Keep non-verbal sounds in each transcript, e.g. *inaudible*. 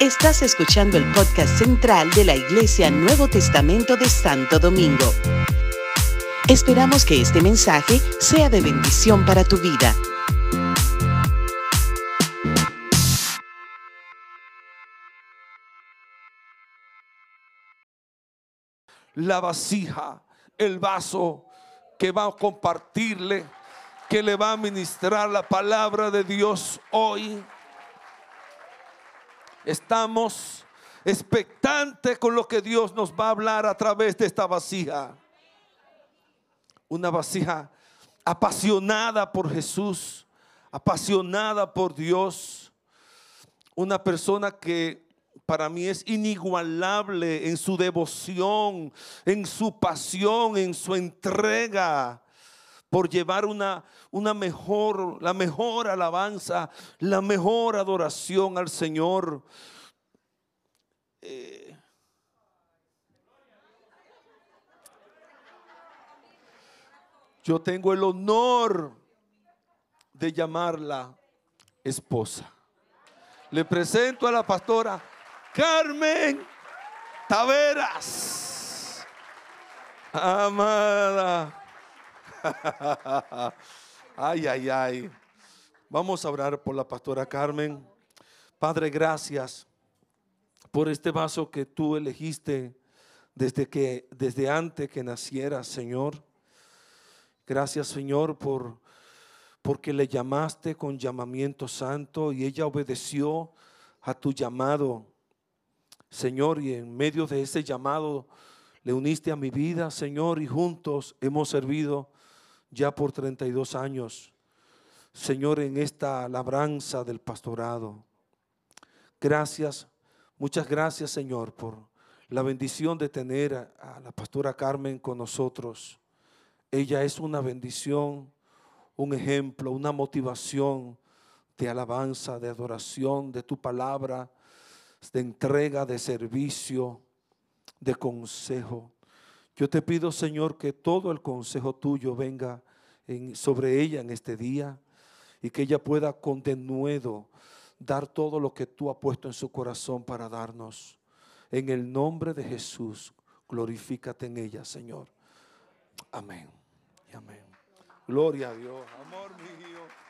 Estás escuchando el podcast central de la Iglesia Nuevo Testamento de Santo Domingo. Esperamos que este mensaje sea de bendición para tu vida. La vasija, el vaso que va a compartirle, que le va a ministrar la palabra de Dios hoy. Estamos expectantes con lo que Dios nos va a hablar a través de esta vasija. Una vasija apasionada por Jesús, apasionada por Dios. Una persona que para mí es inigualable en su devoción, en su pasión, en su entrega por llevar una, una mejor, la mejor alabanza, la mejor adoración al Señor. Eh, yo tengo el honor de llamarla esposa. Le presento a la pastora Carmen Taveras. Amada. *laughs* ay, ay, ay. Vamos a orar por la pastora Carmen. Padre, gracias por este vaso que tú elegiste desde que desde antes que naciera, Señor. Gracias, Señor, por porque le llamaste con llamamiento santo y ella obedeció a tu llamado. Señor, y en medio de ese llamado le uniste a mi vida, Señor, y juntos hemos servido ya por 32 años, Señor, en esta labranza del pastorado. Gracias, muchas gracias, Señor, por la bendición de tener a, la pastora Carmen con nosotros. Ella es una bendición, un ejemplo, una motivación de alabanza, de adoración, de tu palabra, de entrega, de servicio, de consejo. Yo te pido, Señor, que todo el consejo tuyo venga sobre ella en este día y que ella pueda con denuedo dar todo lo que tú has puesto en su corazón para darnos. En el nombre de Jesús, glorifícate en ella, Señor. Amén. Amén. Gloria a Dios. Amor mío.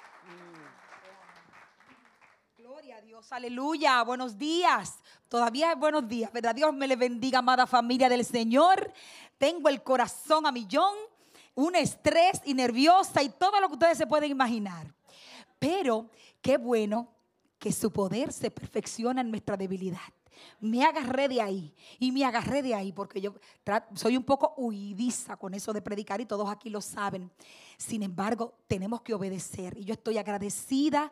Gloria a Dios, aleluya, buenos días. Todavía es buenos días, ¿verdad? Dios me le bendiga, amada familia del Señor. Tengo el corazón a millón, un estrés y nerviosa y todo lo que ustedes se pueden imaginar. Pero qué bueno que su poder se perfecciona en nuestra debilidad. Me agarré de ahí y me agarré de ahí porque yo soy un poco huidiza con eso de predicar y todos aquí lo saben. Sin embargo, tenemos que obedecer y yo estoy agradecida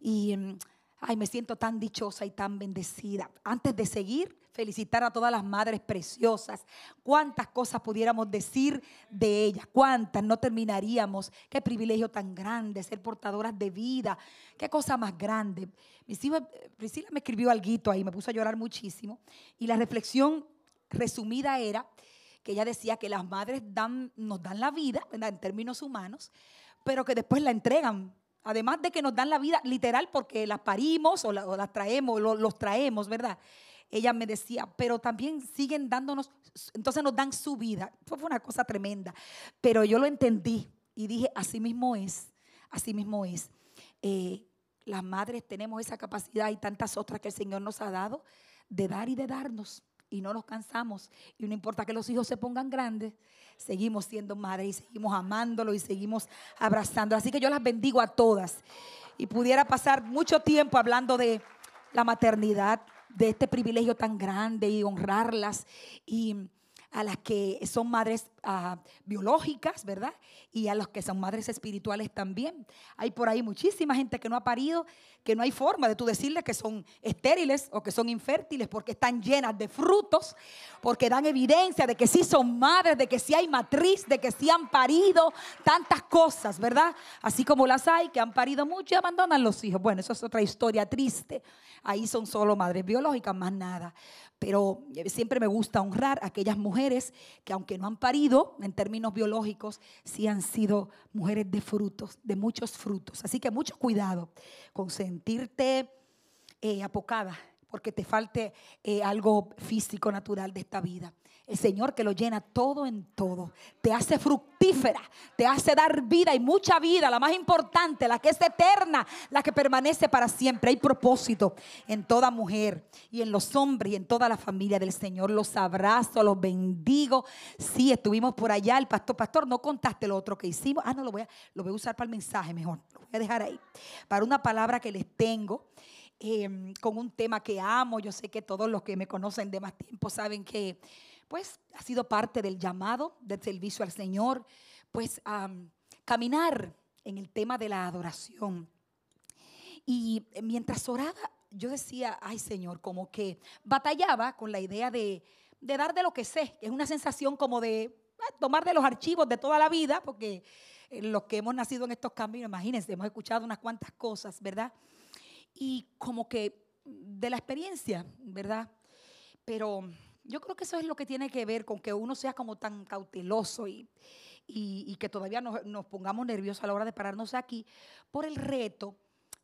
y mm, Ay, me siento tan dichosa y tan bendecida. Antes de seguir, felicitar a todas las madres preciosas. Cuántas cosas pudiéramos decir de ellas, cuántas no terminaríamos. Qué privilegio tan grande ser portadoras de vida. Qué cosa más grande. Priscila me escribió algo ahí, me puso a llorar muchísimo. Y la reflexión resumida era que ella decía que las madres dan, nos dan la vida, en términos humanos, pero que después la entregan Además de que nos dan la vida literal porque las parimos o, las traemos, los traemos, ¿verdad? Ella me decía, pero también siguen dándonos, entonces nos dan su vida. Fue una cosa tremenda. Pero yo lo entendí y dije, así mismo es, así mismo es. Eh, las madres tenemos esa capacidad y tantas otras que el Señor nos ha dado de dar y de darnos y no nos cansamos. Y no importa que los hijos se pongan grandes, seguimos siendo madres y seguimos amándolo y seguimos abrazándolo. Así que yo las bendigo a todas. Y pudiera pasar mucho tiempo hablando de la maternidad, de este privilegio tan grande y honrarlas y a las que son madres ah, biológicas, ¿verdad? Y a los que son madres espirituales también. Hay por ahí muchísima gente que no ha parido, que no hay forma de tú decirles que son estériles o que son infértiles porque están llenas de frutos, porque dan evidencia de que sí son madres, de que sí hay matriz, de que sí han parido tantas cosas, ¿verdad? Así como las hay que han parido mucho y abandonan los hijos. Bueno, eso es otra historia triste. Ahí son solo madres biológicas, más nada pero eh, siempre me gusta honrar a aquellas mujeres que aunque no han parido en términos biológicos, sí han sido mujeres de frutos, de muchos frutos. Así que mucho cuidado con sentirte eh, apocada porque te falte eh, algo físico, natural de esta vida. El Señor que lo llena todo en todo. Te hace fructífera, te hace dar vida y mucha vida, la más importante, la que es eterna, la que permanece para siempre. Hay propósito en toda mujer y en los hombres y en toda la familia del Señor. Los abrazo, los bendigo. Sí, estuvimos por allá. El pastor, pastor, no contaste lo otro que hicimos. Ah, no, lo voy a, lo voy a usar para el mensaje mejor. Lo voy a dejar ahí. Para una palabra que les tengo. Em, con un tema que amo. Yo sé que todos los que me conocen de más tiempo saben que pues ha sido parte del llamado del servicio al Señor, pues caminar en el tema de la adoración. Y mientras oraba, yo decía, ay Señor, como que batallaba con la idea de, de dar de lo que sé, que es una sensación como de ah, tomar de los archivos de toda la vida, porque eh, los que hemos nacido en estos cambios, imagínense, hemos escuchado unas cuantas cosas, ¿verdad? y como que de la experiencia, ¿verdad? Pero yo creo que eso es lo que tiene que ver con que uno sea como tan cauteloso y, y, que todavía nos, nos, pongamos nerviosos a la hora de pararnos aquí por el reto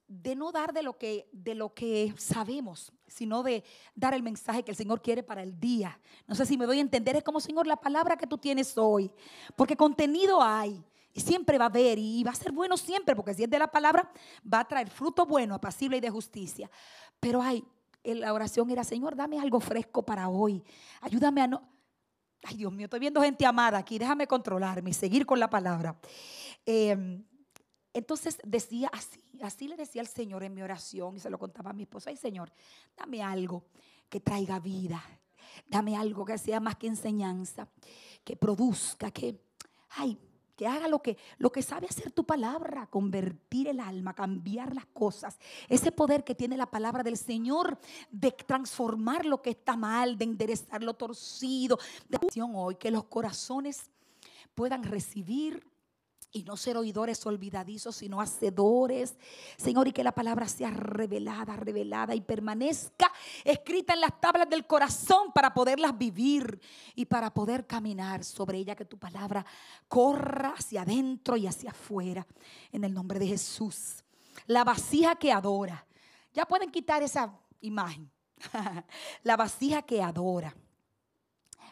de no dar de lo, que, de lo que sabemos, sino de dar el mensaje que el Señor quiere para el día. No sé si me doy a entender, es como, Señor, la palabra que tú tienes hoy, porque contenido hay siempre va a haber y va a ser bueno siempre, porque si es de la palabra, va a traer fruto bueno, apacible y de justicia. Pero hay, la oración era, Señor, dame algo fresco para hoy. Ayúdame a no... Ay, Dios mío, estoy viendo gente amada aquí, déjame controlarme y seguir con la palabra. Em, entonces decía así, así le decía al Señor en mi oración y se lo contaba a mi esposa, ay Señor, dame algo que traiga vida, dame algo que sea más que enseñanza, que produzca, que, ay, que haga lo que, lo que sabe hacer tu palabra, convertir el alma, cambiar las cosas. Ese poder que tiene la palabra del Señor de transformar lo que está mal, de enderezar lo torcido. De hoy, que los corazones puedan recibir y no ser oidores olvidadizos, sino hacedores. Señor, y que la palabra sea revelada, revelada y permanezca escrita en las tablas del corazón para poderlas vivir y para poder caminar sobre ella. Que tu palabra corra hacia adentro y hacia afuera. En el nombre de Jesús. La vasija que adora. Ya pueden quitar esa imagen. *laughs* la vasija que adora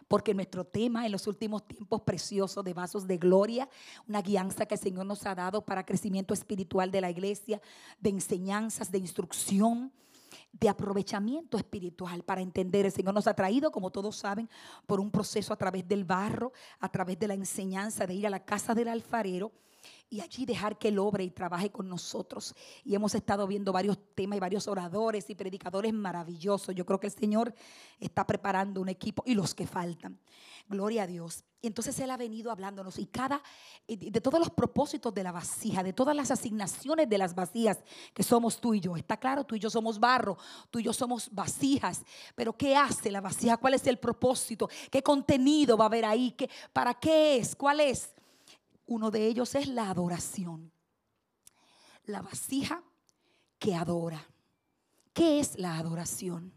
porque nuestro tema en los últimos tiempos preciosos de vasos de gloria, una guianza que el Señor nos ha dado para crecimiento espiritual de la iglesia, de enseñanzas, de instrucción de aprovechamiento espiritual para entender. El Señor nos ha traído, como todos saben, por un proceso a través del barro, a través de la enseñanza de ir a la casa del alfarero y allí dejar que Él obre y trabaje con nosotros. Y hemos estado viendo varios temas y varios oradores y predicadores maravillosos. Yo creo que el Señor está preparando un equipo y los que faltan. Gloria a Dios. Y entonces Él ha venido hablándonos y cada, de todos los propósitos de la vasija, de todas las asignaciones de las vasijas que somos tú y yo. Está claro, tú y yo somos barro, tú y yo somos vasijas. Pero ¿qué hace la vasija? ¿Cuál es el propósito? ¿Qué contenido va a haber ahí? ¿Qué, ¿Para qué es? ¿Cuál es? Uno de ellos es la adoración. La vasija que adora. ¿Qué es la adoración?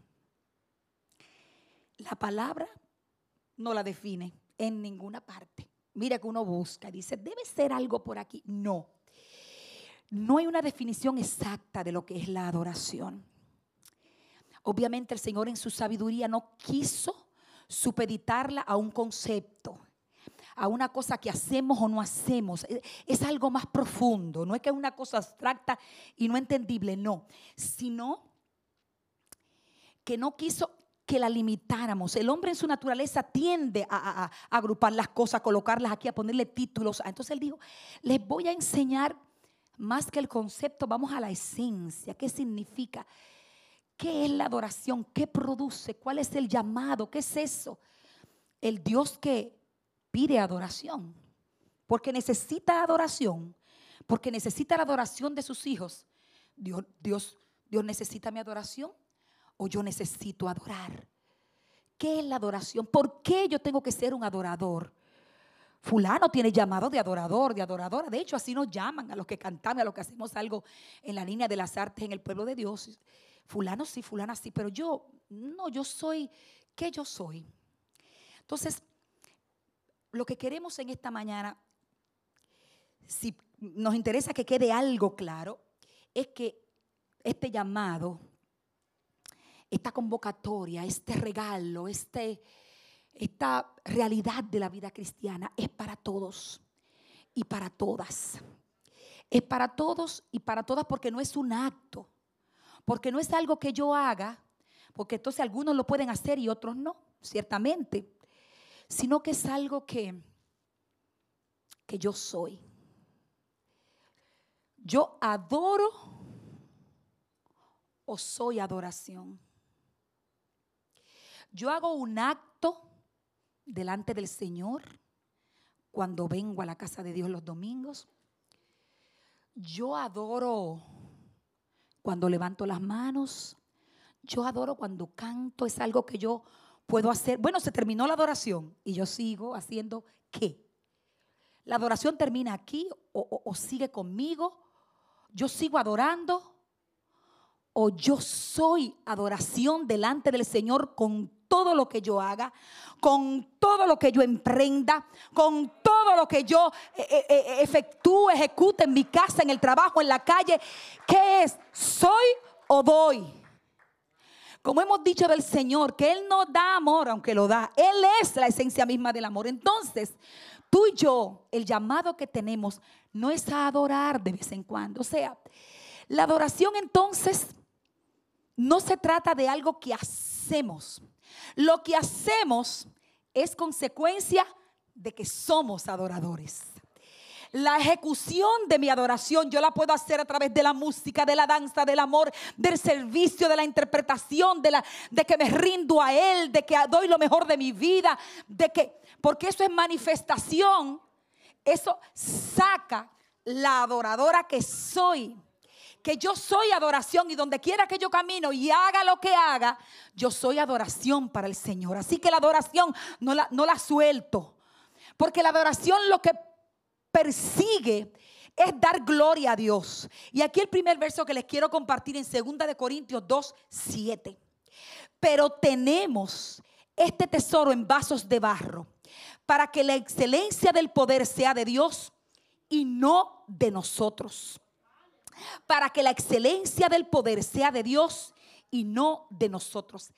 La palabra no la define en ninguna parte. Mira que uno busca, dice, debe ser algo por aquí. No. No hay una definición exacta de lo que es la adoración. Obviamente el Señor en su sabiduría no quiso supeditarla a un concepto a una cosa que hacemos o no hacemos. Es algo más profundo. No es que es una cosa abstracta y no entendible, no. Sino que no quiso que la limitáramos. El hombre en su naturaleza tiende a, agrupar las cosas, a colocarlas aquí, a ponerle títulos. Entonces él dijo, les voy a enseñar más que el concepto, vamos a la esencia. ¿Qué significa? ¿Qué es la adoración? ¿Qué produce? ¿Cuál es el llamado? ¿Qué es eso? El Dios que pide adoración, porque necesita adoración, porque necesita la adoración de sus hijos. Dios, Dios, Dios necesita mi adoración o yo necesito adorar. ¿Qué es la adoración? ¿Por qué yo tengo que ser un adorador? Fulano tiene llamado de adorador, de adoradora. De hecho, así nos llaman a los que cantamos, a los que hacemos algo en la línea de las artes en el pueblo de Dios. Fulano sí, fulana sí, pero yo, no, yo soy, ¿qué yo soy? Entonces, lo que queremos en esta mañana, si nos interesa que quede algo claro, es que este llamado esta convocatoria, este regalo, este, esta realidad de la vida cristiana es para todos y para todas. Es para todos y para todas porque no es un acto, porque no es algo que yo haga, porque entonces algunos lo pueden hacer y otros no, ciertamente, sino que es algo que, que yo soy. Yo adoro o soy adoración. Yo hago un acto delante del Señor cuando vengo a la casa de Dios los domingos. Yo adoro cuando levanto las manos. Yo adoro cuando canto. Es algo que yo puedo hacer. Bueno, se terminó la adoración y yo sigo haciendo qué. La adoración termina aquí o, sigue conmigo. Yo sigo adorando o yo soy adoración delante del Señor con todo lo que yo haga, con todo lo que yo emprenda, con todo lo que yo eh, eh, eh, efectúe, ejecute en mi casa, en el trabajo, en la calle. ¿Qué es? ¿Soy o doy? Como hemos dicho del Señor, que Él no da amor, aunque lo da. Él es la esencia misma del amor. Entonces, tú y yo, el llamado que tenemos no es a adorar de vez en cuando. O sea, la adoración entonces no se trata de algo que hacemos. Lo que hacemos es consecuencia de que somos adoradores. La ejecución de mi adoración yo la puedo hacer a través de la música, de la danza, del amor, del servicio, de la interpretación, de, la, de que me rindo a Él, de que doy lo mejor de mi vida, de que, porque eso es manifestación, eso saca la adoradora que soy que yo soy adoración y donde quiera que yo camino y haga lo que haga, yo soy adoración para el Señor. Así que la adoración no la, no la suelto. Porque la adoración lo que persigue es dar gloria a Dios. Y aquí el primer verso que les quiero compartir en 2 de Corintios 2, 7. Pero tenemos este tesoro en vasos de barro para que la excelencia del poder sea de Dios y no de nosotros para que la excelencia del poder sea de Dios y no de nosotros.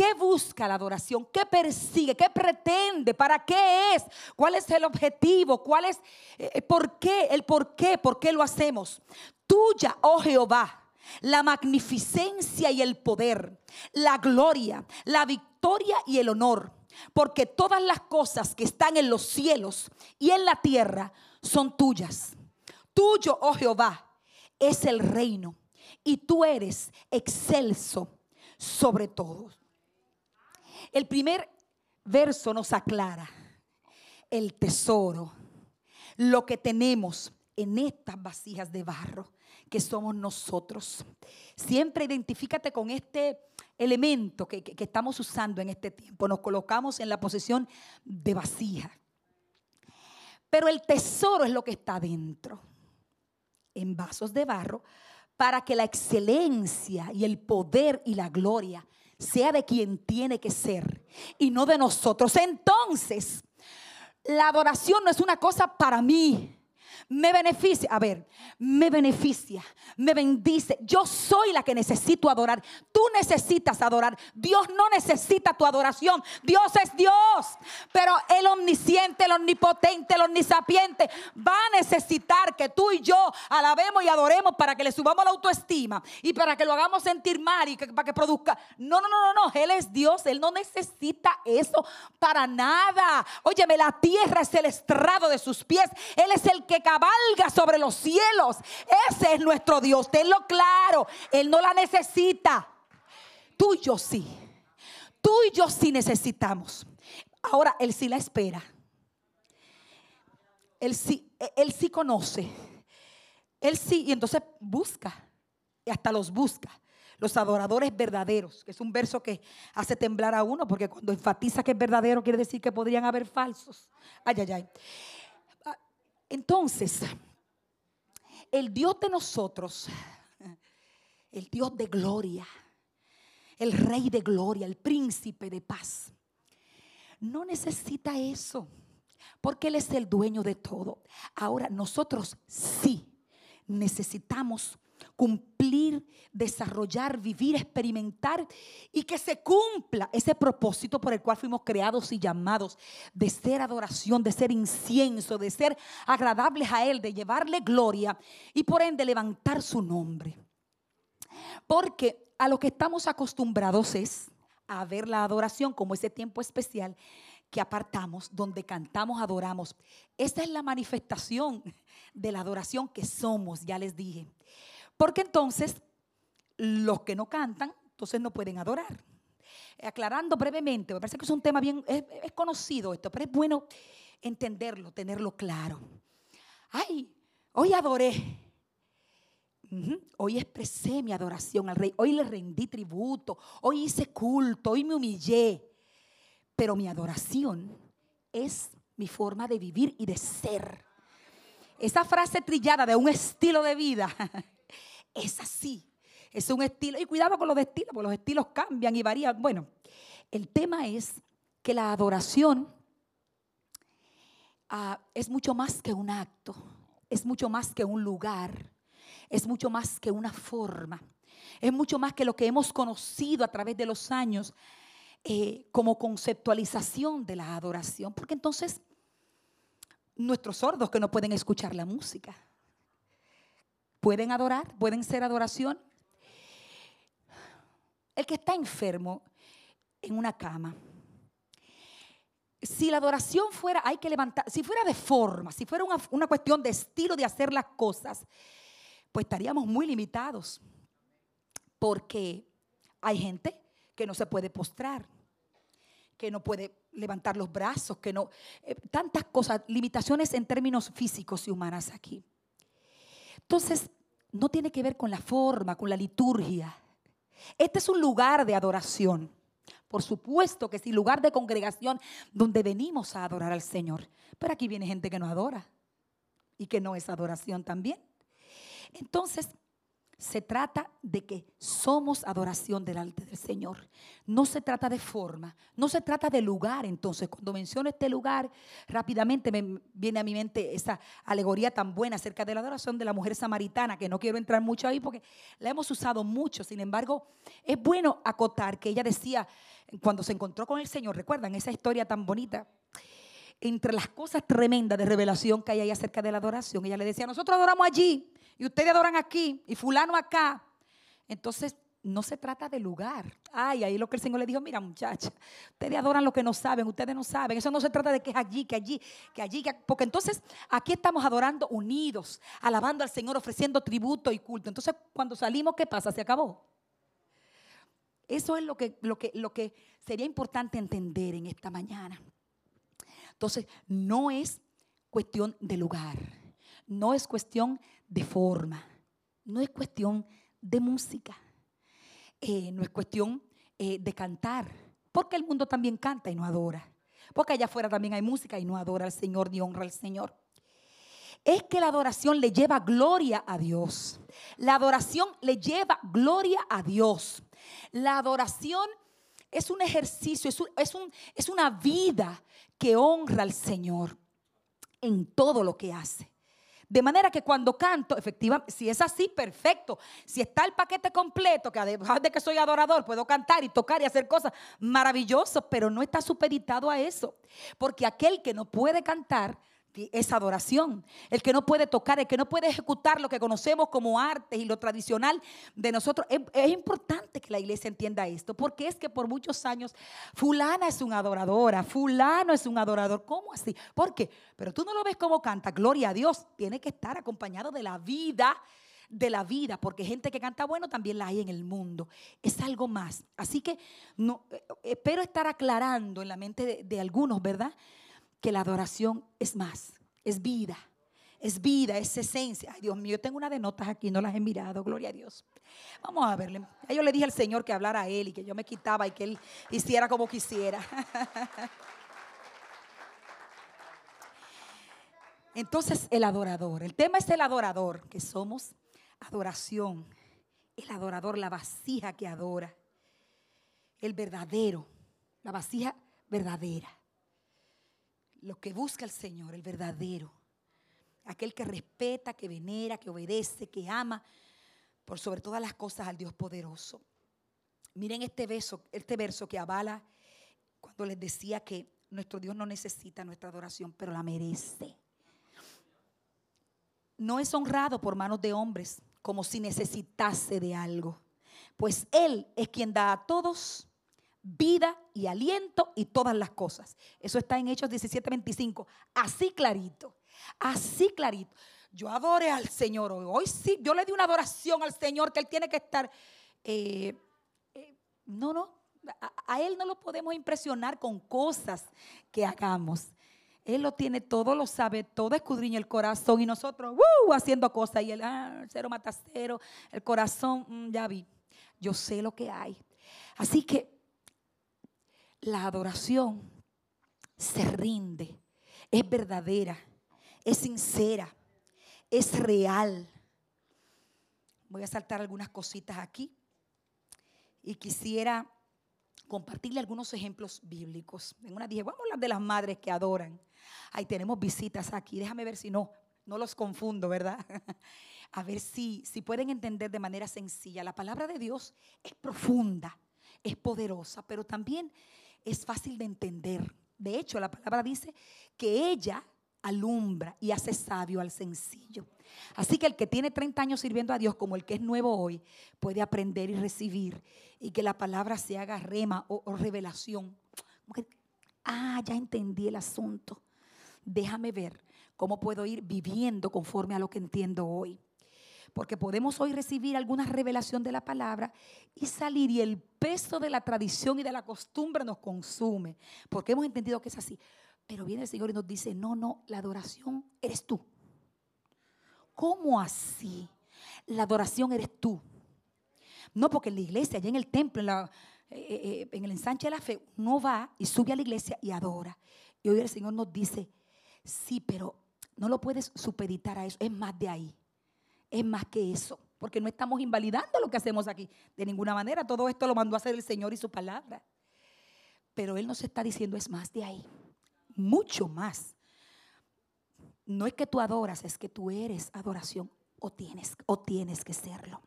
¿Qué busca la adoración? ¿Qué persigue? ¿Qué pretende? ¿Para qué es? ¿Cuál es el objetivo? ¿Cuál es eh, eh, por qué? El por qué, por qué lo hacemos. Tuya, oh Jehová, la magnificencia y el poder, la gloria, la victoria y el honor, porque todas las cosas que están en los cielos y en la tierra son tuyas. Tuyo, oh Jehová, es el reino y tú eres excelso sobre todos. El primer verso nos aclara el tesoro, lo que tenemos en estas vasijas de barro que somos nosotros. Siempre identifícate con este elemento que, que, estamos usando en este tiempo. Nos colocamos en la posición de vasija. Pero el tesoro es lo que está dentro en vasos de barro para que la excelencia y el poder y la gloria sea de quien tiene que ser y no de nosotros. Entonces, la adoración no es una cosa para mí me beneficia. A ver, me beneficia, me bendice. Yo soy la que necesito adorar. Tú necesitas adorar. Dios no necesita tu adoración. Dios es Dios. Pero el omnisciente, el omnipotente, el omnisapiente va a necesitar que tú y yo alabemos y adoremos para que le subamos la autoestima y para que lo hagamos sentir mal y para que produzca. No, no, no, no, no. Él es Dios. Él no necesita eso para nada. Óyeme, la tierra es el estrado de sus pies. Él es el que cabalga sobre los cielos. Ese es nuestro Dios, tenlo claro. Él no la necesita. Tú y yo sí. Tú y yo sí necesitamos. Ahora, Él sí la espera. Él sí, él sí conoce. Él sí, y entonces busca. Y hasta los busca. Los adoradores verdaderos, que es un verso que hace temblar a uno, porque cuando enfatiza que es verdadero quiere decir que podrían haber falsos. Ay, ay, ay. Entonces, el Dios de nosotros, el Dios de gloria, el Rey de gloria, el príncipe de paz, no necesita eso, porque Él es el dueño de todo. Ahora, nosotros sí necesitamos cumplir, desarrollar, vivir, experimentar y que se cumpla ese propósito por el cual fuimos creados y llamados de ser adoración, de ser incienso, de ser agradables a Él, de llevarle gloria y por ende levantar su nombre. Porque a lo que estamos acostumbrados es a ver la adoración como ese tiempo especial que apartamos, donde cantamos, adoramos. Esa es la manifestación de la adoración que somos, ya les dije. Porque entonces los que no cantan, entonces no pueden adorar. Aclarando brevemente, me parece que es un tema bien, es, conocido esto, pero es bueno entenderlo, tenerlo claro. Ay, hoy adoré. Hoy expresé mi adoración al rey. Hoy le rendí tributo. Hoy hice culto. Hoy me humillé. Pero mi adoración es mi forma de vivir y de ser. Esa frase trillada de un estilo de vida *laughs* es así. Es un estilo. Y cuidado con los estilos, porque los estilos cambian y varían. Bueno, el tema es que la adoración ah, es mucho más que un acto, es mucho más que un lugar, es mucho más que una forma, es mucho más que lo que hemos conocido a través de los años eh, como conceptualización de la adoración, porque entonces nuestros sordos que no pueden escuchar la música, pueden adorar, pueden ser adoración. El que está enfermo en una cama, si la adoración fuera, hay que levantar, si fuera de forma, si fuera una, cuestión de estilo de hacer las cosas, pues estaríamos muy limitados. Porque hay gente que no se puede postrar, que no puede levantar los brazos, que no... Eh, tantas cosas, limitaciones en términos físicos y humanas aquí. Entonces, no tiene que ver con la forma, con la liturgia. Este es un lugar de adoración. Por supuesto que sí, lugar de congregación donde venimos a adorar al Señor. Pero aquí viene gente que no adora y que no es adoración también. Entonces, se trata de que somos adoración delante del Señor. No se trata de forma, no se trata de lugar. Entonces, cuando menciono este lugar, rápidamente me viene a mi mente esa alegoría tan buena acerca de la adoración de la mujer samaritana, que no quiero entrar mucho ahí porque la hemos usado mucho. Sin embargo, es bueno acotar que ella decía, cuando se encontró con el Señor, recuerdan esa historia tan bonita, entre las cosas tremendas de revelación que hay ahí acerca de la adoración, ella le decía, nosotros adoramos allí y ustedes adoran aquí y fulano acá. Entonces, no se trata de lugar. Ay, ahí lo que el Señor le dijo, mira muchacha, ustedes adoran lo que no saben, ustedes no saben. Eso no se trata de que es allí, que allí, que allí, porque entonces aquí estamos adorando unidos, alabando al Señor, ofreciendo tributo y culto. Entonces, cuando salimos, ¿qué pasa? Se acabó. Eso es lo que, lo que, lo que sería importante entender en esta mañana. Entonces, no es cuestión de lugar, no es cuestión de forma, no es cuestión de música, eh, no es cuestión eh, de cantar, porque el mundo también canta y no adora, porque allá afuera también hay música y no adora al Señor ni honra al Señor. Es que la adoración le lleva gloria a Dios. La adoración le lleva gloria a Dios. La adoración es un ejercicio, es, es una vida que honra al Señor en todo lo que hace. De manera que cuando canto, efectivamente, si es así, perfecto. Si está el paquete completo, que además de que soy adorador, puedo cantar y tocar y hacer cosas maravillosas, pero no está supeditado a eso. Porque aquel que no puede cantar, es adoración. El que no puede tocar, el que no puede ejecutar lo que conocemos como arte y lo tradicional de nosotros. Es, importante que la iglesia entienda esto, porque es que por muchos años fulana es una adoradora, fulano es un adorador. ¿Cómo así? ¿Por qué? Pero tú no lo ves como canta, gloria a Dios. Tiene que estar acompañado de la vida de la vida, porque gente que canta bueno también la hay en el mundo. Es algo más. Así que no, eh, espero estar aclarando en la mente de algunos, ¿verdad? Que la adoración es más, es vida, es vida, es esencia. Ay, Dios mío, yo tengo una de notas aquí, no las he mirado, gloria a Dios. Vamos a verle. Yo le dije al Señor que hablara a Él y que yo me quitaba y que Él hiciera como quisiera. *laughs* Entonces, el adorador, el tema es el adorador, que somos adoración, el adorador, la vasija que adora, el verdadero, la vasija verdadera lo que busca el Señor, el verdadero, aquel que respeta, que venera, que obedece, que ama, por sobre todas las cosas al Dios poderoso. Miren este verso, este verso que avala cuando les decía que nuestro Dios no necesita nuestra adoración, pero la merece. No es honrado por manos de hombres como si necesitase de algo, pues Él es quien da a todos vida y aliento y todas las cosas. Eso está en Hechos 17:25, así clarito, así clarito. Yo adore al Señor hoy. Hoy sí, yo le di una adoración al Señor que Él tiene que estar. Eh, eh, no, no, a, Él no lo podemos impresionar con cosas que hagamos. Él lo tiene todo, lo sabe todo, escudriña el corazón y nosotros uh, haciendo cosas y él, ah, cero mata cero, el corazón, mm, ya vi, yo sé lo que hay. Así que la adoración se rinde, es verdadera, es sincera, es real. Voy a saltar algunas cositas aquí y quisiera compartirle algunos ejemplos bíblicos. En una dije, vamos a hablar de las madres que adoran. Ahí tenemos visitas aquí, déjame ver si no, no los confundo, ¿verdad? *laughs* a ver si, si pueden entender de manera sencilla. La palabra de Dios es profunda, es poderosa, pero también es fácil de entender. De hecho, la palabra dice que ella alumbra y hace sabio al sencillo. Así que el que tiene 30 años sirviendo a Dios como el que es nuevo hoy puede aprender y recibir y que la palabra se haga rema o, revelación. ah, ya entendí el asunto. Déjame ver cómo puedo ir viviendo conforme a lo que entiendo hoy. Porque podemos hoy recibir alguna revelación de la palabra y salir y el peso de la tradición y de la costumbre nos consume. Porque hemos entendido que es así. Pero viene el Señor y nos dice, no, no, la adoración eres tú. ¿Cómo así? La adoración eres tú. No porque en la iglesia, allá en el templo, en, la, eh, eh, en el ensanche de la fe, uno va y sube a la iglesia y adora. Y hoy el Señor nos dice, sí, pero no lo puedes supeditar a eso, es más de ahí es más que eso, porque no estamos invalidando lo que hacemos aquí de ninguna manera. Todo esto lo mandó a hacer el Señor y su palabra. Pero Él nos está diciendo es más de ahí, mucho más. No es que tú adoras, es que tú eres adoración o tienes, o tienes que serlo.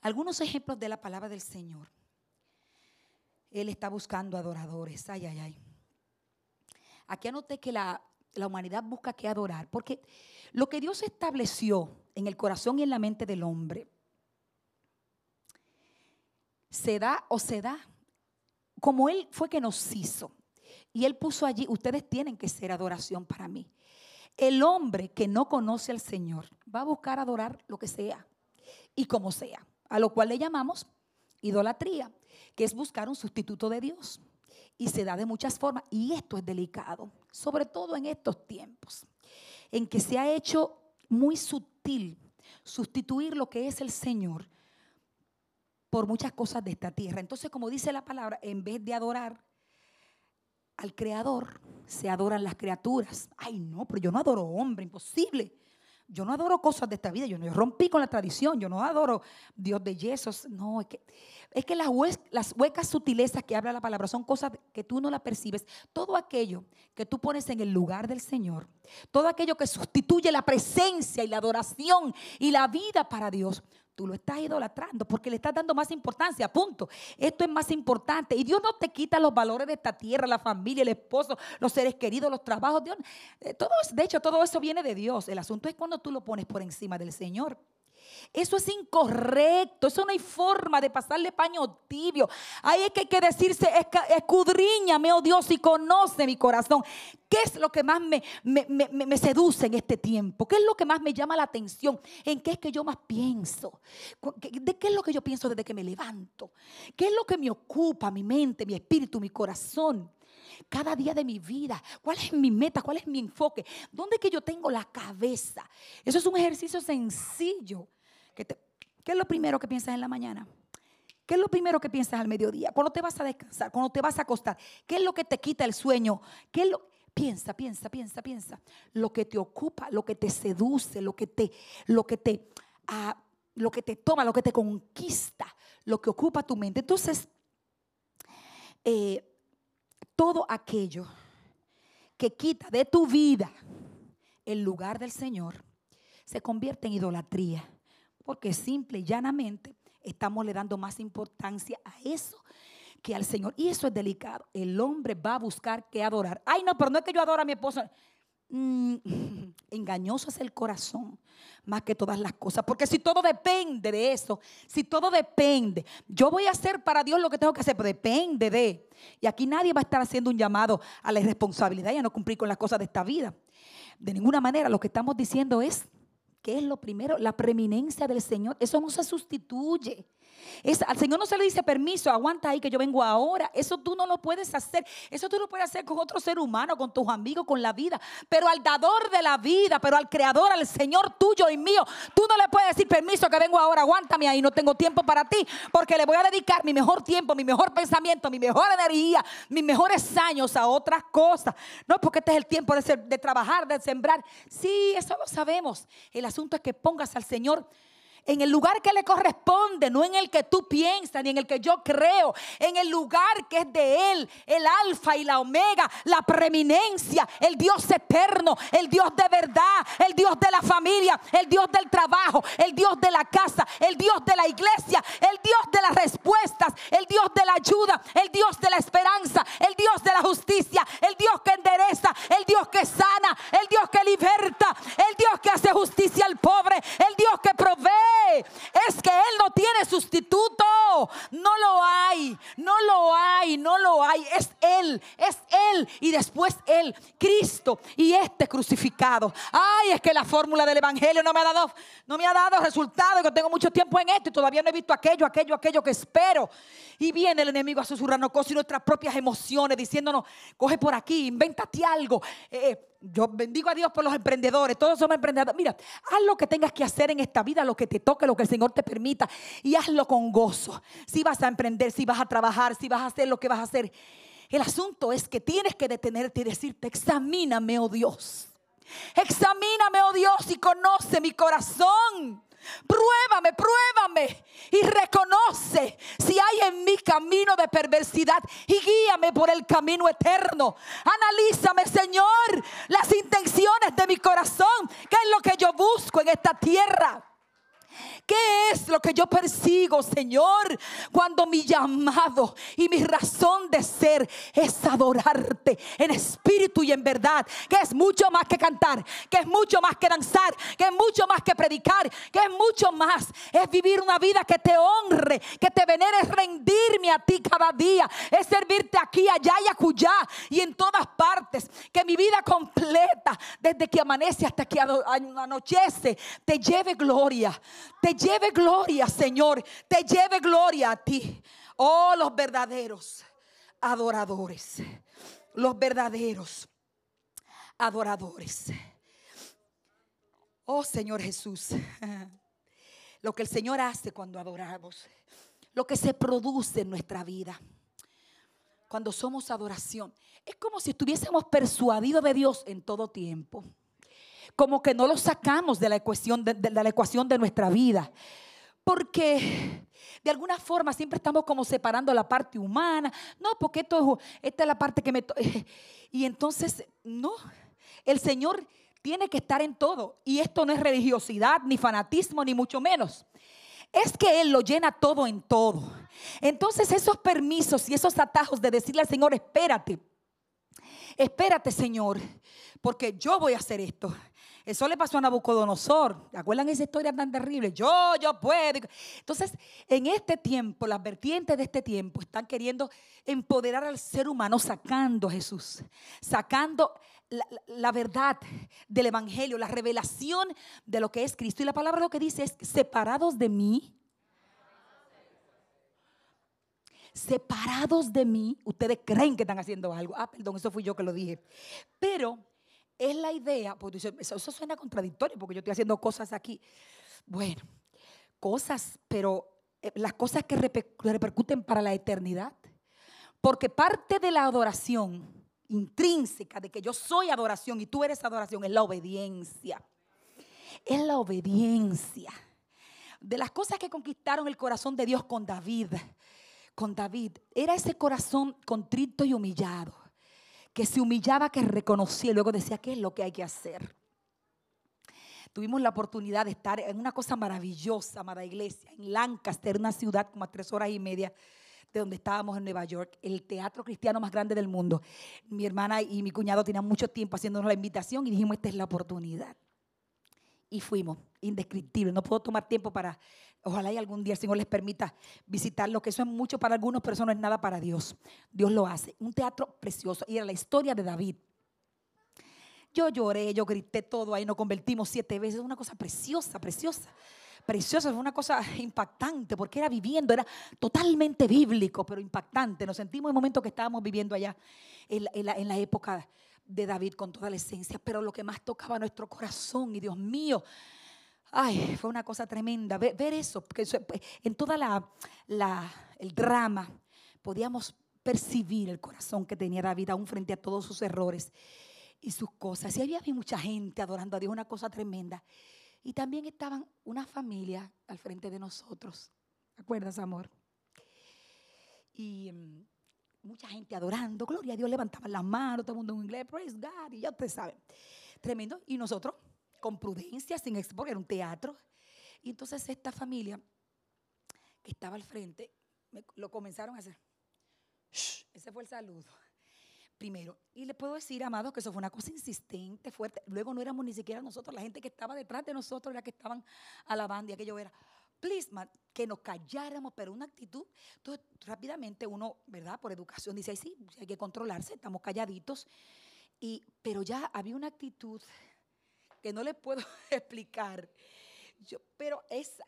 Algunos ejemplos de la palabra del Señor. Él está buscando adoradores. Ay, ay, ay. Aquí anoté que la, la humanidad busca que adorar, porque lo que Dios estableció en el corazón y en la mente del hombre se da o se da como Él fue que nos hizo. Y Él puso allí, ustedes tienen que ser adoración para mí. El hombre que no conoce al Señor va a buscar adorar lo que sea y como sea, a lo cual le llamamos idolatría, que es buscar un sustituto de Dios y se da de muchas formas. Y esto es delicado, sobre todo en estos tiempos, en que se ha hecho muy sutil sustituir lo que es el Señor por muchas cosas de esta tierra. Entonces, como dice la palabra, en vez de adorar al Creador, se adoran las criaturas. Ay, no, pero yo no adoro hombre, imposible. Yo no adoro cosas de esta vida, yo no rompí con la tradición, yo no adoro Dios de yesos. No, es que, es que las, las huecas sutilezas que habla la palabra son cosas que tú no las percibes. Todo aquello que tú pones en el lugar del Señor, todo aquello que sustituye la presencia y la adoración y la vida para Dios, Tú lo estás idolatrando porque le estás dando más importancia, punto. Esto es más importante. Y Dios no te quita los valores de esta tierra, la familia, el esposo, los seres queridos, los trabajos. Dios, eh, todo, de hecho, todo eso viene de Dios. El asunto es cuando tú lo pones por encima del Señor. Eso es incorrecto, eso no hay forma de pasarle paño tibio. Ahí es que hay que decirse, escudriñame, oh Dios, y conoce mi corazón. ¿Qué es lo que más me, me, seduce en este tiempo? ¿Qué es lo que más me llama la atención? ¿En qué es que yo más pienso? ¿De qué es lo que yo pienso desde que me levanto? ¿Qué es lo que me ocupa mi mente, mi espíritu, mi corazón? cada día de mi vida. ¿Cuál es mi meta? ¿Cuál es mi enfoque? ¿Dónde es que yo tengo la cabeza? Eso es un ejercicio sencillo ¿Qué es lo primero que piensas en la mañana? ¿Qué es lo primero que piensas al mediodía? Cuando te vas a descansar, cuando te vas a acostar. ¿Qué es lo que te quita el sueño? ¿Qué Piensa, piensa, piensa, piensa. Lo que te ocupa, lo que te seduce, lo que te, lo que te, ah, lo que te toma, lo que te conquista, lo que ocupa tu mente. Entonces, eh, todo aquello que quita de tu vida el lugar del Señor se convierte en idolatría Porque simple y llanamente estamos le dando más importancia a eso que al Señor. Y eso es delicado. El hombre va a buscar que adorar. Ay, no, pero no es que yo adoro a mi esposo. Mm, *laughs* engañoso es el corazón más que todas las cosas. Porque si todo depende de eso, si todo depende, yo voy a hacer para Dios lo que tengo que hacer, pero depende de. Y aquí nadie va a estar haciendo un llamado a la irresponsabilidad y a no cumplir con las cosas de esta vida. De ninguna manera, lo que estamos diciendo es que es lo primero, la preeminencia del Señor. Eso no se sustituye al Señor no se le dice permiso, aguanta ahí que yo vengo ahora. Eso tú no lo puedes hacer. Eso tú lo puedes hacer con otro ser humano, con tus amigos, con la vida. Pero al dador de la vida, pero al creador, al Señor tuyo y mío, tú no le puedes decir permiso que vengo ahora, aguántame ahí, no tengo tiempo para ti, porque le voy a dedicar mi mejor tiempo, mi mejor pensamiento, mi mejor energía, mis mejores años a otras cosas. No, porque este es el tiempo de, de trabajar, de sembrar. Sí, eso lo sabemos. El asunto es que pongas al Señor en el lugar que le corresponde, no en el que tú piensas ni en el que yo creo, en el lugar que es de Él, el alfa y la omega, la preeminencia, el Dios eterno, el Dios de verdad, el Dios de la familia, el Dios del trabajo, el Dios de la casa, el Dios de la iglesia, el Dios de las respuestas, el Dios de la ayuda, el Dios de la esperanza, el Dios de la justicia, el Dios que endereza, el Dios que sana, el Dios que liberta, el Dios que hace justicia al pobre, el Dios que provee es que Él no tiene sustituto. No lo hay, no lo hay, no lo hay. Es Él, es Él y después Él, Cristo y este crucificado. Ay, es que la fórmula del Evangelio no me ha dado, no me ha dado resultado. Yo tengo mucho tiempo en esto y todavía no he visto aquello, aquello, aquello que espero. Y viene el enemigo a susurrarnos cosas y nuestras propias emociones diciéndonos, coge por aquí, invéntate algo. Eh, eh yo bendigo a Dios por los emprendedores, todos somos emprendedores. Mira, haz lo que tengas que hacer en esta vida, lo que te toque, lo que el Señor te permita y hazlo con gozo. Si vas a emprender, si vas a trabajar, si vas a hacer lo que vas a hacer. El asunto es que tienes que detenerte y decirte, examíname, oh Dios. Examíname, oh Dios, y conoce mi corazón. Pruébame, pruébame y reconoce si hay en mi camino de perversidad y guíame por el camino eterno. Analízame, Señor, las intenciones de mi corazón, qué es lo que yo busco en esta tierra. ¿Qué es lo que yo persigo, Señor? Cuando mi llamado y mi razón de ser es adorarte en espíritu y en verdad. Que es mucho más que cantar, que es mucho más que danzar, que es mucho más que predicar, que es mucho más. Es vivir una vida que te honre, que te venere, es rendirme a ti cada día. Es servirte aquí, allá y acullá y en todas partes. Que mi vida completa, desde que amanece hasta que anochece, te lleve gloria te lleve gloria, Señor, te lleve gloria a ti. Oh, los verdaderos adoradores, los verdaderos adoradores. Oh, Señor Jesús, *laughs* lo que el Señor hace cuando adoramos, lo que se produce en nuestra vida cuando somos adoración. Es como si estuviésemos persuadidos de Dios en todo tiempo como que no lo sacamos de la ecuación de, la ecuación de nuestra vida. Porque de alguna forma siempre estamos como separando la parte humana. No, porque esto, esta es la parte que me... *laughs* Y entonces, no, el Señor tiene que estar en todo. Y esto no es religiosidad, ni fanatismo, ni mucho menos. Es que Él lo llena todo en todo. Entonces esos permisos y esos atajos de decirle al Señor, espérate, espérate Señor, porque yo voy a hacer esto. Eso le pasó a Nabucodonosor. ¿Acuerdan esa historia tan terrible? Yo, yo puedo. Entonces, en este tiempo, las vertientes de este tiempo están queriendo empoderar al ser humano sacando a Jesús, sacando la, la, verdad del Evangelio, la revelación de lo que es Cristo. Y la palabra lo que dice es, separados de mí, separados de mí, ustedes creen que están haciendo algo. Ah, perdón, eso fui yo que lo dije. Pero es la idea, porque eso, suena contradictorio porque yo estoy haciendo cosas aquí. Bueno, cosas, pero eh, las cosas que repercuten para la eternidad. Porque parte de la adoración intrínseca, de que yo soy adoración y tú eres adoración, es la obediencia. Es la obediencia. De las cosas que conquistaron el corazón de Dios con David, con David, era ese corazón contrito y humillado que se humillaba, que reconocía y luego decía, ¿qué es lo que hay que hacer? tuvimos la oportunidad de estar en una cosa maravillosa, amada iglesia, en Lancaster, una ciudad como a tres horas y media de donde estábamos en Nueva York, el teatro cristiano más grande del mundo. Mi hermana y mi cuñado tenían mucho tiempo haciéndonos la invitación y dijimos, esta es la oportunidad. Y fuimos, indescriptible. No puedo tomar tiempo para, ojalá y algún día el Señor les permita visitarlo, que eso es mucho para algunos, pero eso no es nada para Dios. Dios lo hace. Un teatro precioso. Y era la historia de David. Yo lloré, yo grité todo ahí, nos convertimos siete veces. Una cosa preciosa, preciosa preciosa, fue una cosa impactante, porque era viviendo, era totalmente bíblico, pero impactante. Nos sentimos en el momento que estábamos viviendo allá, en la, época de David, con toda la esencia, pero lo que más tocaba nuestro corazón, y Dios mío, ay, fue una cosa tremenda, ver, eso, porque en toda la, el drama podíamos percibir el corazón que tenía David aún frente a todos sus errores y sus cosas. Y había mucha gente adorando a Dios, una cosa tremenda. Y también estaban una familia al frente de nosotros. ¿Te acuerdas, amor? Y mm, mucha gente adorando. Gloria a Dios, levantaban las manos, todo el mundo en inglés, praise God, y ya ustedes saben. Tremendo. Y nosotros, con prudencia, sin porque era un teatro. Y entonces esta familia que estaba al frente, lo comenzaron a hacer. ese fue el saludo primero. Y le puedo decir, amados, que eso fue una cosa insistente, fuerte. Luego no éramos ni siquiera nosotros, la gente que estaba detrás de nosotros era que estaban alabando y aquello era, please, que nos calláramos, pero una actitud. Entonces, rápidamente uno, ¿verdad? Por educación dice, sí, hay que controlarse, estamos calladitos. Y, pero ya había una actitud que no les puedo *laughs* explicar. Yo, pero es,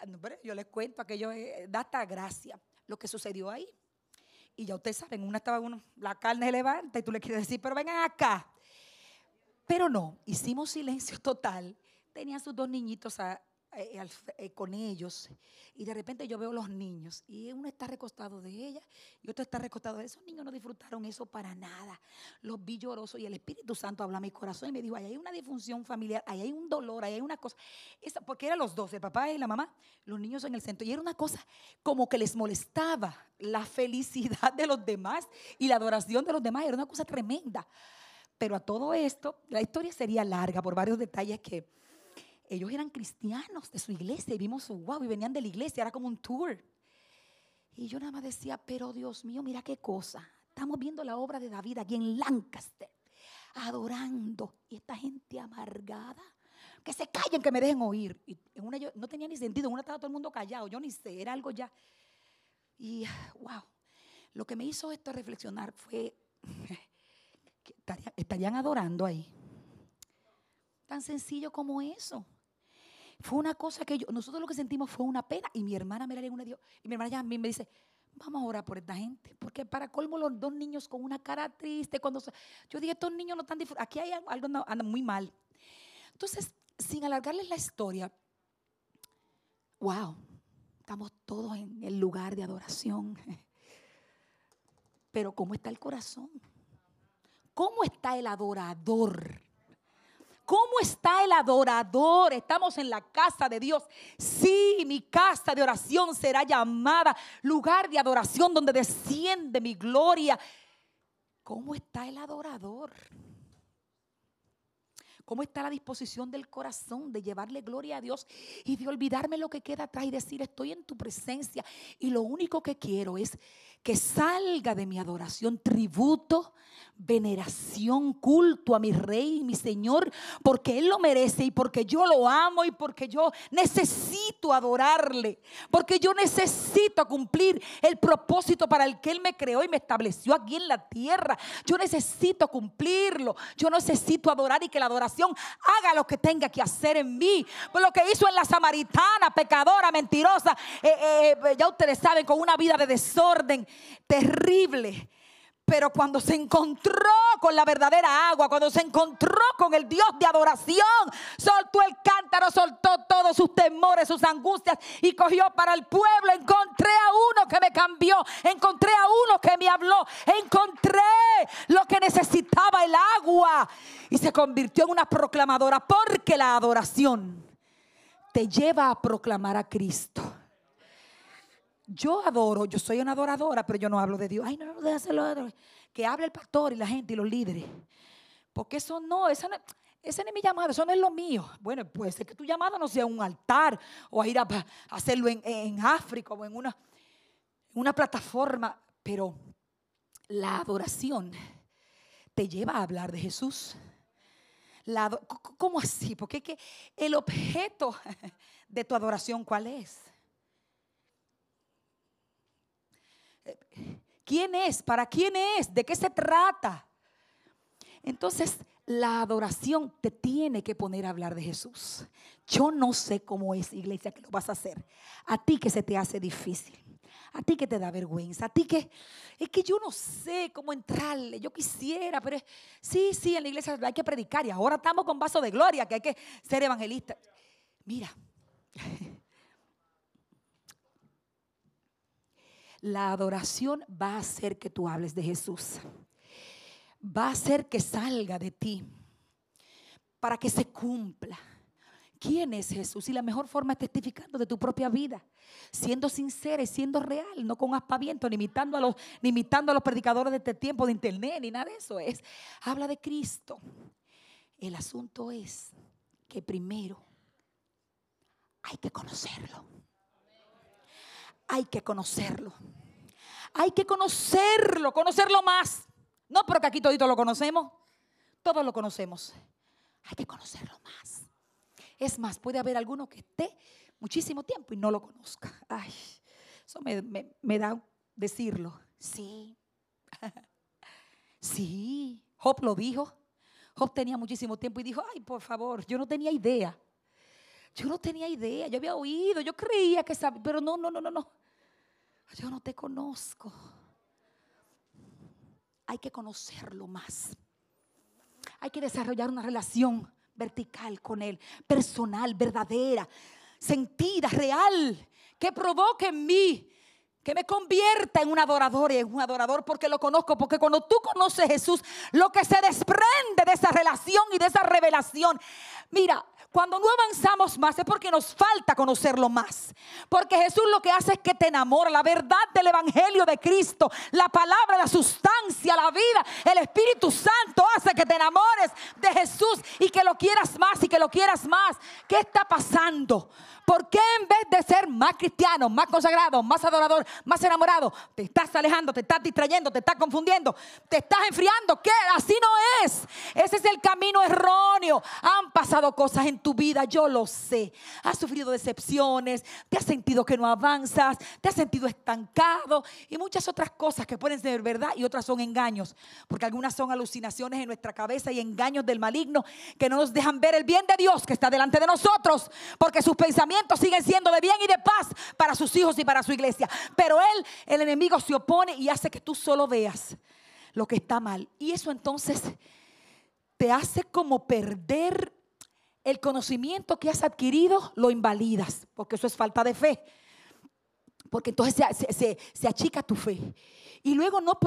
yo les cuento aquello, eh, da hasta gracia lo que sucedió ahí. Y ya ustedes saben, una estaba la carne se levanta y tú le quieres decir, pero vengan acá. Pero no, hicimos silencio total. Tenían sus dos niñitos a, eh, eh, con ellos y de repente yo veo los niños y uno está recostado de ella y otro está recostado de esos niños no disfrutaron eso para nada. Los vi llorosos y el Espíritu Santo habla a mi corazón y me dijo ahí hay una disfunción familiar ahí hay un dolor ahí hay una cosa porque eran los dos el papá y la mamá los niños en el centro y era una cosa como que les molestaba la felicidad de los demás y la adoración de los demás era una cosa tremenda. Pero a todo esto la historia sería larga por varios detalles que ellos eran cristianos de su iglesia y vimos, wow, y venían de la iglesia, era como un tour. Y yo nada más decía, pero Dios mío, mira qué cosa. Estamos viendo la obra de David aquí en Lancaster, adorando. Y esta gente amargada, que se callen, que me dejen oír. Y en una yo, no tenía ni sentido, en una estaba todo el mundo callado, yo ni sé, era algo ya. Y wow, lo que me hizo esto reflexionar fue *laughs* estarían adorando ahí. Tan sencillo como eso. Fue una cosa que yo, nosotros lo que sentimos fue una pena. Y mi hermana me la una dio. Y mi hermana ya me dice, vamos a orar por esta gente. Porque para colmo los dos niños con una cara triste. cuando Yo dije, estos niños no están disfrutando. Aquí hay algo anda muy mal. Entonces, sin alargarles la historia, wow, estamos todos en el lugar de adoración. *laughs* Pero ¿cómo está el corazón? ¿Cómo está el adorador? ¿Cómo está el adorador? Estamos en la casa de Dios. Sí, mi casa de oración será llamada lugar de adoración donde desciende mi gloria. ¿Cómo está el adorador? ¿Cómo está la disposición del corazón de llevarle gloria a Dios y de olvidarme lo que queda atrás y decir, estoy en tu presencia y lo único que quiero es que salga de mi adoración tributo, veneración, culto a mi rey mi Señor, porque Él lo merece y porque yo lo amo y porque yo necesito adorarle, porque yo necesito cumplir el propósito para el que Él me creó y me estableció aquí en la tierra. Yo necesito cumplirlo, yo necesito adorar y que la adoración haga lo que tenga que hacer en mí. Pues lo que hizo en la samaritana, pecadora, mentirosa, eh, eh, eh, ya ustedes saben, con una vida de desorden, terrible. Pero cuando se encontró con la verdadera agua, cuando se encontró con el Dios de adoración, soltó el cántaro, soltó todos sus temores, sus angustias y cogió para el pueblo. Encontré a uno que me cambió, encontré a uno que me habló, encontré lo que necesitaba el agua y se convirtió en una proclamadora porque la adoración te lleva a proclamar a Cristo. Yo adoro, yo soy una adoradora, pero yo no hablo de Dios. Ay, no, no, de hacerlo. Que hable el pastor y la gente y los líderes. Porque eso no, eso no, no es mi llamado, eso no es lo mío. Bueno, puede ser que tu llamado no sea un altar o a ir a, hacerlo en, África o en una, una plataforma, pero la adoración te lleva a hablar de Jesús. ¿Cómo así? Porque que el objeto *laughs* de tu adoración, ¿cuál es? ¿Quién es? ¿Para quién es? ¿De qué se trata? Entonces, la adoración te tiene que poner a hablar de Jesús. Yo no sé cómo es, iglesia, que lo vas a hacer. A ti que se te hace difícil. A ti que te da vergüenza. A ti que es que yo no sé cómo entrarle. Yo quisiera, pero sí, sí, en la iglesia hay que predicar. Y ahora estamos con vaso de gloria, que hay que ser evangelista. Mira, la adoración va a hacer que tú hables de Jesús. Va a hacer que salga de ti para que se cumpla. ¿Quién es Jesús? Y la mejor forma es testificando de tu propia vida, siendo sincera y siendo real, no con aspaviento, ni imitando a los, ni imitando a los predicadores de este tiempo de internet, ni nada de eso. Es, habla de Cristo. El asunto es que primero hay que conocerlo. Hay que conocerlo. Hay que conocerlo, conocerlo más. No porque aquí todito lo conocemos, todos lo conocemos. Hay que conocerlo más. Es más, puede haber alguno que esté muchísimo tiempo y no lo conozca. Ay, eso me, da decirlo. Sí. *laughs* sí. Job lo dijo. Job tenía muchísimo tiempo y dijo, ay, por favor, yo no tenía idea. Yo no tenía idea, yo había oído, yo creía que sabía, pero no, no, no, no, no. Yo no te conozco. Hay que conocerlo más. Hay que desarrollar una relación vertical con Él, personal, verdadera, sentida, real, que provoque en mí que me convierta en un adorador y en un adorador porque lo conozco, porque cuando tú conoces a Jesús, lo que se desprende de esa relación y de esa revelación, mira, cuando no avanzamos más es porque nos falta conocerlo más. Porque Jesús lo que hace es que te enamora. La verdad del Evangelio de Cristo, la palabra, la sustancia, la vida, el Espíritu Santo hace que te enamores de Jesús y que lo quieras más y que lo quieras más. ¿Qué está pasando? ¿Por qué en vez de ser más cristiano, más consagrado, más adorador, más enamorado, te estás alejando, te estás distrayendo, te estás confundiendo, te estás enfriando? ¿Qué? Así no es. Ese es el camino erróneo. Han pasado cosas en tu vida, yo lo sé. Has sufrido decepciones, te has sentido que no avanzas, te has sentido estancado y muchas otras cosas que pueden ser verdad y otras son engaños. Porque algunas son alucinaciones en nuestra cabeza y engaños del maligno que no nos dejan ver el bien de Dios que está delante de nosotros. Porque sus pensamientos siguen siendo de bien y de paz para sus hijos y para su iglesia. Pero él, el enemigo, se opone y hace que tú solo veas lo que está mal. Y eso entonces te hace como perder el conocimiento que has adquirido, lo invalidas, porque eso es falta de fe. Porque entonces se, achica tu fe. Y luego no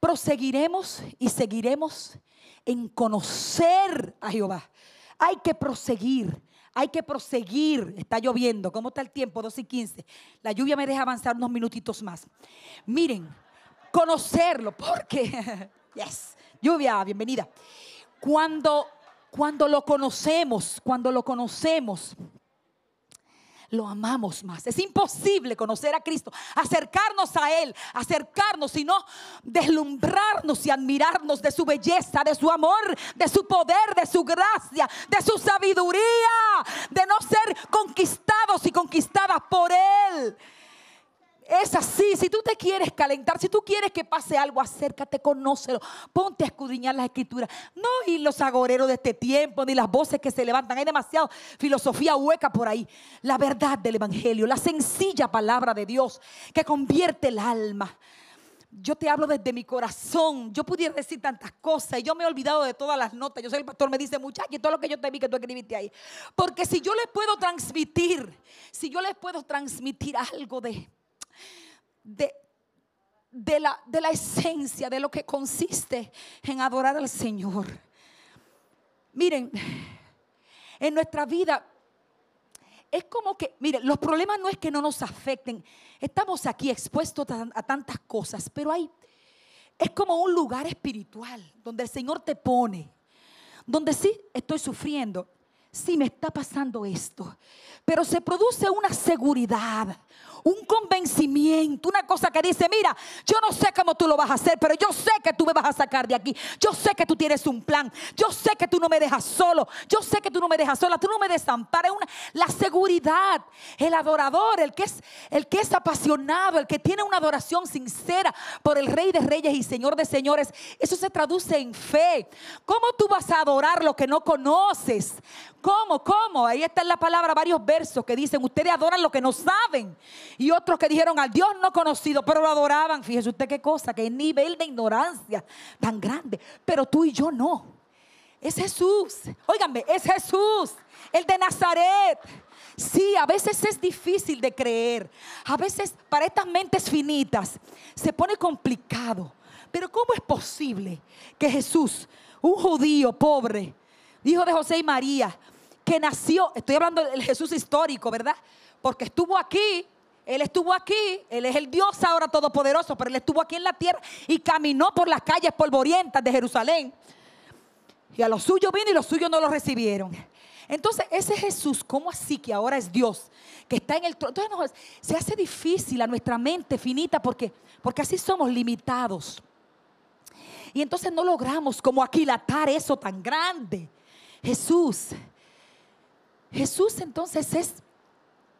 proseguiremos y seguiremos en conocer a Jehová. Hay que proseguir. Hay que proseguir. Está lloviendo. ¿Cómo está el tiempo? 2 y 15. La lluvia me deja avanzar unos minutitos más. Miren, conocerlo. Porque, *laughs* yes, lluvia, bienvenida. Cuando, cuando lo conocemos, cuando lo conocemos, lo amamos más. Es imposible conocer a Cristo, acercarnos a Él, acercarnos, sino deslumbrarnos y admirarnos de su belleza, de su amor, de su poder, de su gracia, de su sabiduría, de no ser conquistados y conquistadas por Él. Es así, si tú te quieres calentar, si tú quieres que pase algo, acércate, conócelo, ponte a escudriñar las escrituras. No y los agoreros de este tiempo, ni las voces que se levantan. Hay demasiada filosofía hueca por ahí. La verdad del Evangelio, la sencilla palabra de Dios que convierte el alma. Yo te hablo desde mi corazón. Yo pudiera decir tantas cosas y yo me he olvidado de todas las notas. Yo sé, el pastor me dice, muchachos, todo lo que yo te vi que tú escribiste ahí. Porque si yo les puedo transmitir, si yo les puedo transmitir algo de de, la, de la esencia de lo que consiste en adorar al Señor. Miren, en nuestra vida es como que, miren, los problemas no es que no nos afecten. Estamos aquí expuestos a, a, tantas cosas, pero hay, es como un lugar espiritual donde el Señor te pone, donde sí estoy sufriendo, sí me está pasando esto, pero se produce una seguridad, un convencimiento, una cosa que dice, mira, yo no sé cómo tú lo vas a hacer, pero yo sé que tú me vas a sacar de aquí. Yo sé que tú tienes un plan. Yo sé que tú no me dejas solo. Yo sé que tú no me dejas sola. Tú no me desamparas. Una, la seguridad, el adorador, el que, es, el que es apasionado, el que tiene una adoración sincera por el Rey de Reyes y Señor de Señores. Eso se traduce en fe. ¿Cómo tú vas a adorar lo que no conoces? ¿Cómo? ¿Cómo? Ahí está en la palabra varios versos que dicen, ustedes adoran lo que no saben. Y otros que dijeron al Dios no conocido, pero lo adoraban. Fíjese usted qué cosa, qué nivel de ignorancia tan grande. Pero tú y yo no. Es Jesús. Óiganme, es Jesús, el de Nazaret. Sí, a veces es difícil de creer. A veces para estas mentes finitas se pone complicado. Pero ¿cómo es posible que Jesús, un judío pobre, hijo de José y María, que nació, estoy hablando del Jesús histórico, ¿verdad? Porque estuvo aquí, Él estuvo aquí, Él es el Dios ahora todopoderoso, pero Él estuvo aquí en la tierra y caminó por las calles polvorientas de Jerusalén. Y a los suyos vino y los suyos no lo recibieron. Entonces, ese Jesús, ¿cómo así que ahora es Dios? Que está en el trono. Entonces se hace difícil a nuestra mente finita porque, porque así somos limitados. Y entonces no logramos como aquilatar eso tan grande. Jesús Jesús entonces es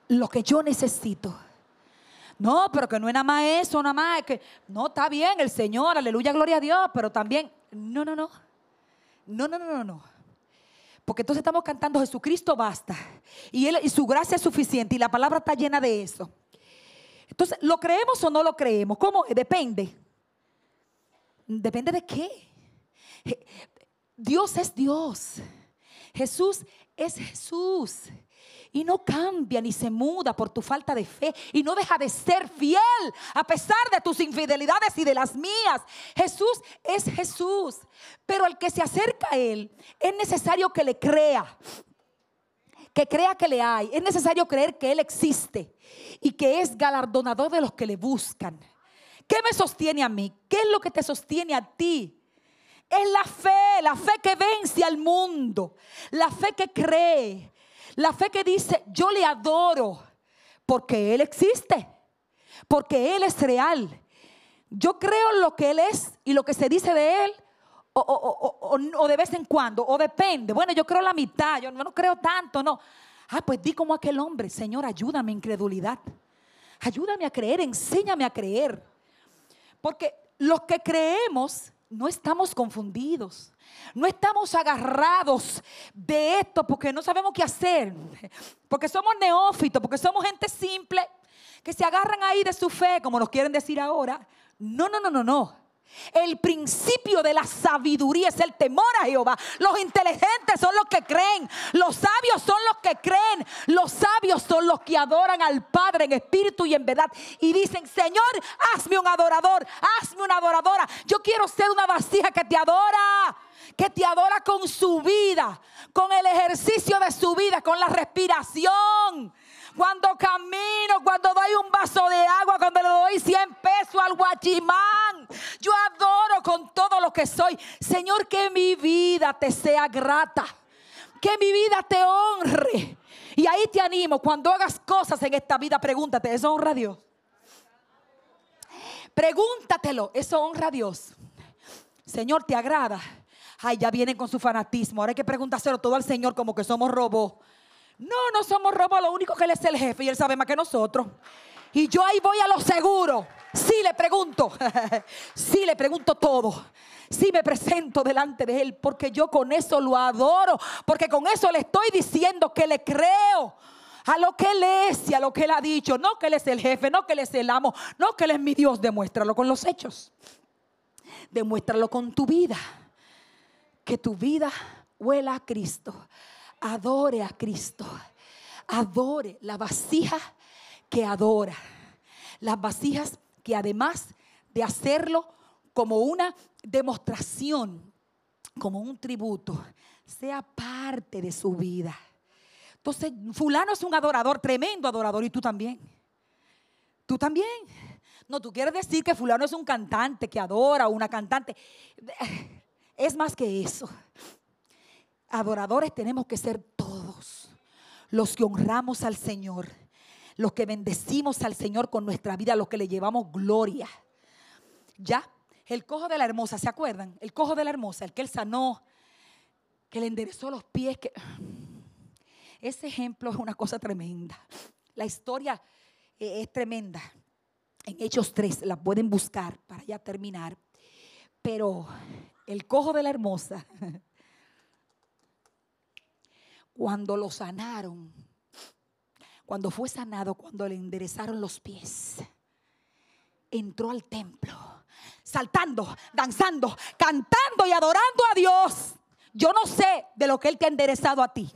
lo que yo necesito. No, pero que no es nada más eso, nada más. que, no, está bien el Señor, aleluya, gloria a Dios, pero también, no, no, no. No, no, no, no, no. Porque entonces estamos cantando Jesucristo basta. Y, él, y su gracia es suficiente y la palabra está llena de eso. Entonces, ¿lo creemos o no lo creemos? ¿Cómo? Depende. Depende de qué. Dios es Dios. Jesús es Jesús. Y no cambia ni se muda por tu falta de fe. Y no deja de ser fiel a pesar de tus infidelidades y de las mías. Jesús es Jesús. Pero al que se acerca a Él es necesario que le crea. Que crea que le hay. Es necesario creer que Él existe. Y que es galardonador de los que le buscan. ¿Qué me sostiene a mí? ¿Qué es lo que te sostiene a ti? Es la fe, la fe que vence al mundo, la fe que cree, la fe que dice, yo le adoro porque Él existe, porque Él es real. Yo creo lo que Él es y lo que se dice de Él, o, de vez en cuando, o depende. Bueno, yo creo la mitad, yo no creo tanto, no. Ah, pues di como aquel hombre, Señor, ayúdame incredulidad. Ayúdame a creer, enséñame a creer. Porque los que creemos no estamos confundidos. No estamos agarrados de esto porque no sabemos qué hacer. Porque somos neófitos, porque somos gente simple que se agarran ahí de su fe, como nos quieren decir ahora. No, no, no, no, no. El principio de la sabiduría es el temor a Jehová. Los inteligentes son los que creen. Los sabios son los que creen. Los sabios son los que adoran al Padre en espíritu y en verdad. Y dicen, Señor, hazme un adorador. Hazme una adoradora. Yo quiero ser una vasija que te adora. Que te adora con su vida. Con el ejercicio de su vida. Con la respiración cuando camino, cuando doy un vaso de agua, cuando le doy 100 pesos al guachimán. Yo adoro con todo lo que soy. Señor, que mi vida te sea grata. Que mi vida te honre. Y ahí te animo, cuando hagas cosas en esta vida, pregúntate, ¿eso honra a Dios? Pregúntatelo, ¿eso honra a Dios? Señor, ¿te agrada? Ay, ya vienen con su fanatismo. Ahora hay que preguntárselo todo al Señor como que somos robots. No, no somos robos, lo único que Él es el jefe y Él sabe más que nosotros. Y yo ahí voy a lo seguro. Sí le pregunto, *laughs* sí le pregunto todo. Sí me presento delante de Él porque yo con eso lo adoro. Porque con eso le estoy diciendo que le creo a lo que Él es y a lo que Él ha dicho. No que Él es el jefe, no que Él es el amo, no que Él es mi Dios. Demuéstralo con los hechos. Demuéstralo con tu vida. Que tu vida huela a Cristo adore a Cristo. Adore la vasija que adora. Las vasijas que además de hacerlo como una demostración, como un tributo, sea parte de su vida. Entonces, fulano es un adorador, tremendo adorador, y tú también. Tú también. No, tú quieres decir que fulano es un cantante que adora, una cantante. Es más que eso. Adoradores tenemos que ser todos los que honramos al Señor, los que bendecimos al Señor con nuestra vida, los que le llevamos gloria. Ya, el cojo de la hermosa, ¿se acuerdan? El cojo de la hermosa, el que él sanó, que le enderezó los pies. Que... Ese ejemplo es una cosa tremenda. La historia eh, es tremenda. En Hechos 3 la pueden buscar para ya terminar. Pero el cojo de la hermosa, *laughs* cuando lo sanaron, cuando fue sanado, cuando le enderezaron los pies, entró al templo, saltando, danzando, cantando y adorando a Dios. Yo no sé de lo que Él te ha enderezado a ti.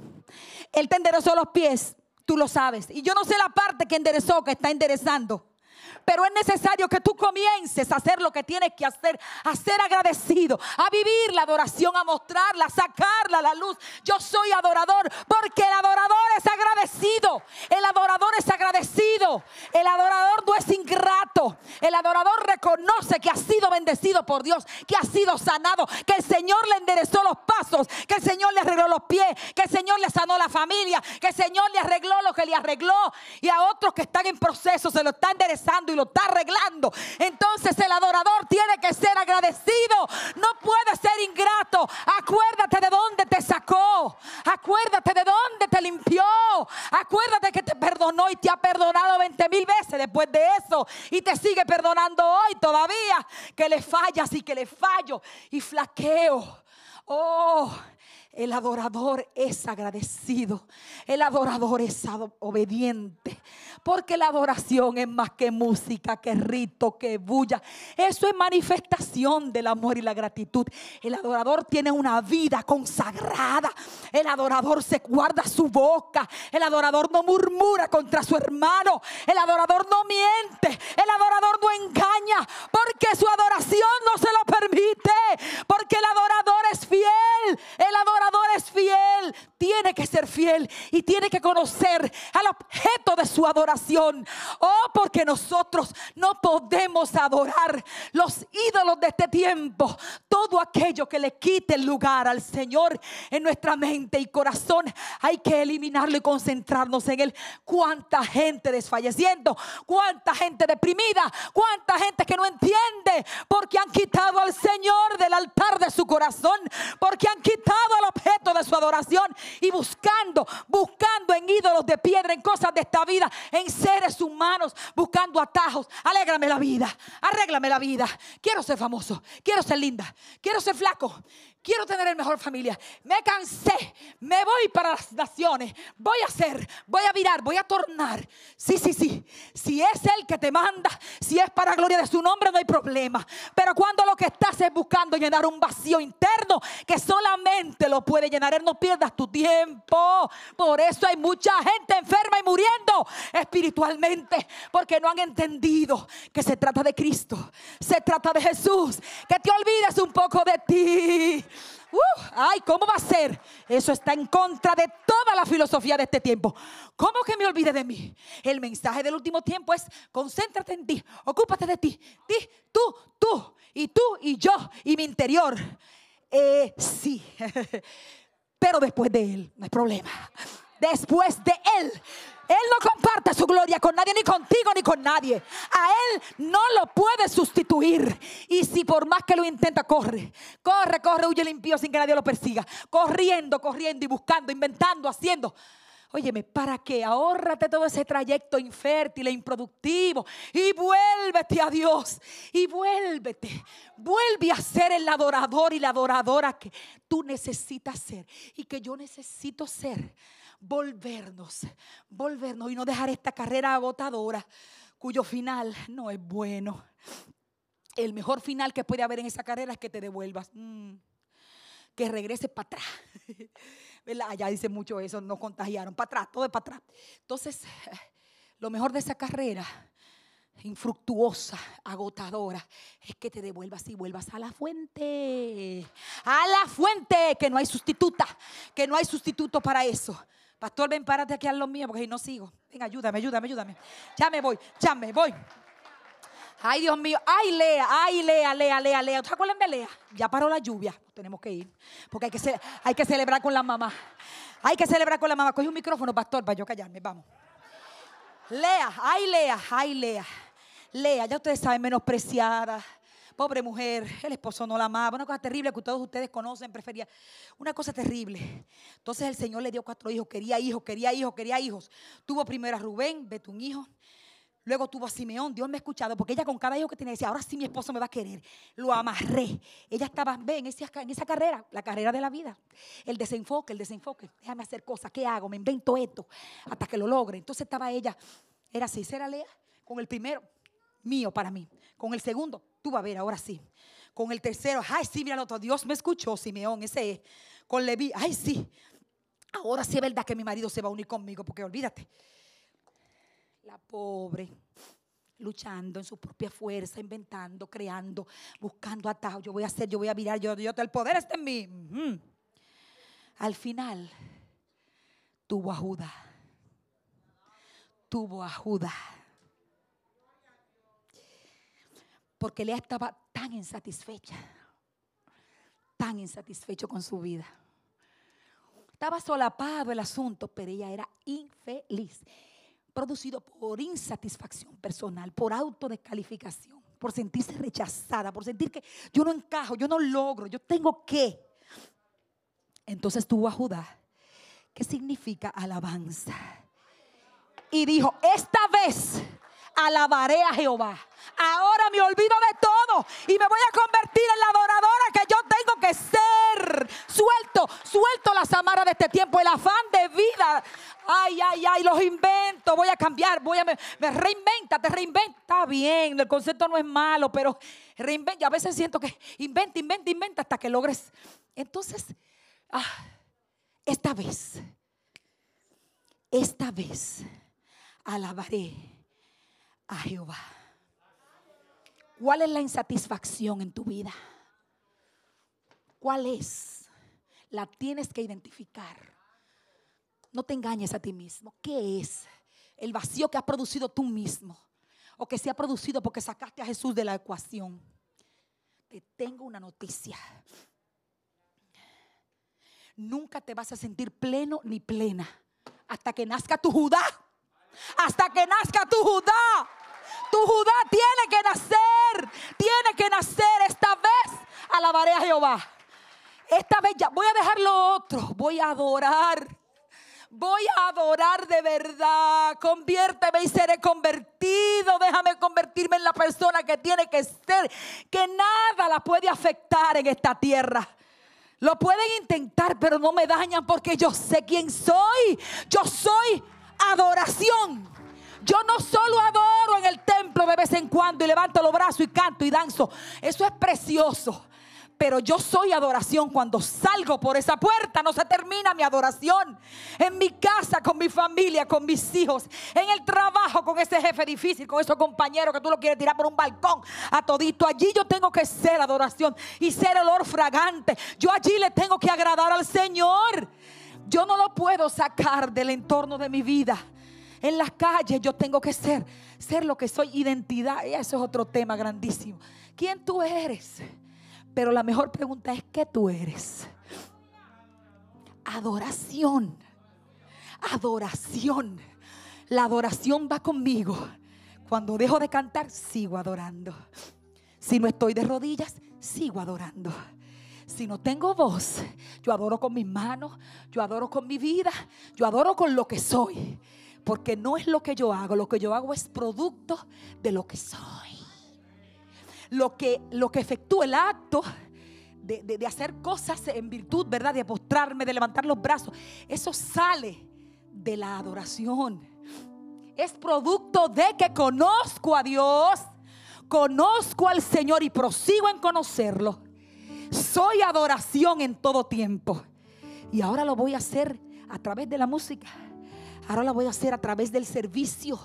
Él te enderezó los pies, tú lo sabes. Y yo no sé la parte que enderezó, que está enderezando. Pero es necesario que tú comiences a hacer lo que tienes que hacer, a ser agradecido, a vivir la adoración, a mostrarla, a sacarla a la luz. Yo soy adorador porque el adorador es agradecido. El adorador es agradecido. El adorador no es ingrato. El adorador reconoce que ha sido bendecido por Dios, que ha sido sanado, que el Señor le enderezó los pasos, que el Señor le arregló los pies, que el Señor le sanó la familia, que el Señor le arregló lo que le arregló. Y a otros que están en proceso se lo está enderezando y lo está arreglando. Entonces el adorador tiene que ser agradecido. No puede ser ingrato. Acuérdate de dónde te sacó. Acuérdate de dónde te limpió. Acuérdate que te perdonó y te ha perdonado 20 mil veces después de eso. Y te sigue perdonando hoy todavía. Que le fallas y que le fallo y flaqueo. Oh, el adorador es agradecido. El adorador es obediente. Porque la adoración es más que música, que rito, que bulla. Eso es manifestación del amor y la gratitud. El adorador tiene una vida consagrada. El adorador se guarda su boca. El adorador no murmura contra su hermano. El adorador no miente. El adorador no engaña. Porque su adoración no se lo permite. Porque el adorador es fiel. El adorador es fiel. Tiene que ser fiel y tiene que conocer al objeto de su adoración. Oh, porque nosotros no podemos adorar los ídolos de este tiempo. Todo aquello que le quite el lugar al Señor en nuestra mente y corazón, hay que eliminarlo y concentrarnos en Él. Cuánta gente desfalleciendo, cuánta gente deprimida, cuánta gente que no entiende porque han quitado al Señor del altar de su corazón, porque han quitado al objeto de su adoración y buscando, buscando en ídolos de piedra, en cosas de esta vida, en seres humanos, buscando atajos. Alégrame la vida, arréglame la vida. Quiero ser famoso, quiero ser linda, quiero ser flaco, quiero tener el mejor familia. Me cansé, me voy para las naciones, voy a hacer, voy a virar, voy a tornar. Sí, sí, sí. Si es Él que te manda, si es para gloria de su nombre, no hay problema. Pero cuando lo que estás es buscando llenar un vacío interno que solamente lo puede llenar, Él no pierdas tu tiempo. Por eso hay mucha gente enferma y muriendo espiritualmente, porque no han entendido que se trata de Cristo, se trata de Jesús, que te olvides un poco de ti. Ay, ¿cómo va a ser? Eso está en contra de toda la filosofía de este tiempo. ¿Cómo que me olvide de mí? El mensaje del último tiempo es concéntrate en ti, ocúpate de ti, ti, tú, tú, y tú y yo y mi interior. Eh, sí, *laughs* pero después de Él, no hay problema. Después de Él. Él no comparte su gloria con nadie, ni contigo, ni con nadie. A Él no lo puede sustituir. Y si por más que lo intenta, corre, corre, corre, huye limpio sin que nadie lo persiga. Corriendo, corriendo y buscando, inventando, haciendo. Óyeme, ¿para qué? Ahórrate todo ese trayecto infértil e improductivo y vuélvete a Dios y vuélvete. Vuelve a ser el adorador y la adoradora que tú necesitas ser y que yo necesito ser volvernos, volvernos y no dejar esta carrera agotadora cuyo final no es bueno. El mejor final que puede haber en esa carrera es que te devuelvas, mm, que regreses para atrás. *laughs* Allá dice mucho eso, no contagiaron, para atrás, todo es para atrás. Entonces, lo mejor de esa carrera infructuosa, agotadora, es que te devuelvas y vuelvas a la fuente. A la fuente, que no hay sustituta, que no hay sustituto para eso. Pastor, ven, párate aquí a lo mío porque si no sigo. Ven, ayúdame, ayúdame, ayúdame. Ya me voy, ya me voy. Ay, Dios mío. Ay, Lea, ay, Lea, Lea, Lea, Lea. ¿Te acuerdan de Lea? Ya paró la lluvia. Tenemos que ir. Porque hay que, hay que celebrar con la mamá. Hay que celebrar con la mamá. Coge un micrófono, pastor, para yo callarme. Vamos. Lea, ay, Lea, ay, Lea. Lea, ya ustedes saben, menospreciada. Pobre mujer, el esposo no la amaba. Una cosa terrible que todos ustedes conocen, prefería. Una cosa terrible. Entonces el Señor le dio cuatro hijos, quería hijos, quería hijos, quería hijos. Tuvo primero a Rubén, un hijo. Luego tuvo a Simeón, Dios me ha escuchado, porque ella con cada hijo que tenía decía, ahora sí mi esposo me va a querer. Lo amarré. Ella estaba, ve, en esa, carrera, la carrera de la vida. El desenfoque, el desenfoque. Déjame hacer cosas, ¿qué hago? Me invento esto hasta que lo logre. Entonces estaba ella, era así, era Lea, con el primero, mío para mí. Con el segundo, tú vas a ver, ahora sí. Con el tercero, ay, sí, mira el otro, Dios me escuchó, Simeón, ese es. Con Leví, ay, sí. Ahora sí es verdad que mi marido se va a unir conmigo, porque olvídate. La pobre, luchando en su propia fuerza, inventando, creando, buscando atajos. Yo voy a hacer, yo voy a virar, yo, yo, el poder está en mí. Al final, tuvo a Judá. Tuvo a Judá. Porque Lea estaba tan insatisfecha, tan insatisfecho con su vida. Estaba solapado el asunto, pero ella era infeliz. Producido por insatisfacción personal, por autodescalificación, por sentirse rechazada, por sentir que yo no encajo, yo no logro, yo tengo que. Entonces tuvo a Judá, que significa alabanza. Y dijo, esta vez alabaré a Jehová. Ahora me olvido de todo y me voy a convertir en la adoradora que yo tengo que ser. Suelto, suelto las amarras de este tiempo, el afán de vida. Ay, ay, ay, los invento, voy a cambiar, voy a me, reinventa, te reinventa. Bien, el concepto no es malo, pero reinventa. A veces siento que inventa, inventa, inventa hasta que logres. Entonces, ah, esta vez, esta vez alabaré a Jehová. ¿Cuál es la insatisfacción en tu vida? ¿Cuál es? La tienes que identificar. No te engañes a ti mismo. ¿Qué es el vacío que has producido tú mismo? O que se ha producido porque sacaste a Jesús de la ecuación. Te tengo una noticia. Nunca te vas a sentir pleno ni plena hasta que nazca tu Judá. Hasta que nazca tu Judá. Tu Judá tiene que nacer. Tiene que nacer esta vez. Alabaré a Jehová. Esta vez ya voy a dejar lo otro. Voy a adorar. Voy a adorar de verdad. Conviérteme y seré convertido. Déjame convertirme en la persona que tiene que ser. Que nada la puede afectar en esta tierra. Lo pueden intentar, pero no me dañan porque yo sé quién soy. Yo soy adoración. Yo no solo adoro en el templo de vez en cuando y levanto los brazos y canto y danzo. Eso es precioso. Pero yo soy adoración cuando salgo por esa puerta. No se termina mi adoración. En mi casa, con mi familia, con mis hijos. En el trabajo, con ese jefe difícil, con esos compañeros que tú lo quieres tirar por un balcón a todito. Allí yo tengo que ser adoración y ser olor fragante. Yo allí le tengo que agradar al Señor. Yo no lo puedo sacar del entorno de mi vida. En las calles yo tengo que ser, ser lo que soy, identidad. Y eso es otro tema grandísimo. ¿Quién tú eres? Pero la mejor pregunta es, ¿qué tú eres? Adoración. Adoración. La adoración va conmigo. Cuando dejo de cantar, sigo adorando. Si no estoy de rodillas, sigo adorando. Si no tengo voz, yo adoro con mis manos, yo adoro con mi vida, yo adoro con lo que soy. Porque no es lo que yo hago, lo que yo hago es producto de lo que soy. Lo que, lo que efectúa el acto de, de- de hacer cosas en virtud, ¿verdad? De postrarme, de levantar los brazos. Eso sale de la adoración. Es producto de que conozco a Dios, conozco al Señor y prosigo en conocerlo. Soy adoración en todo tiempo. Y ahora lo voy a hacer a través de la música. Ahora lo voy a hacer a través del servicio.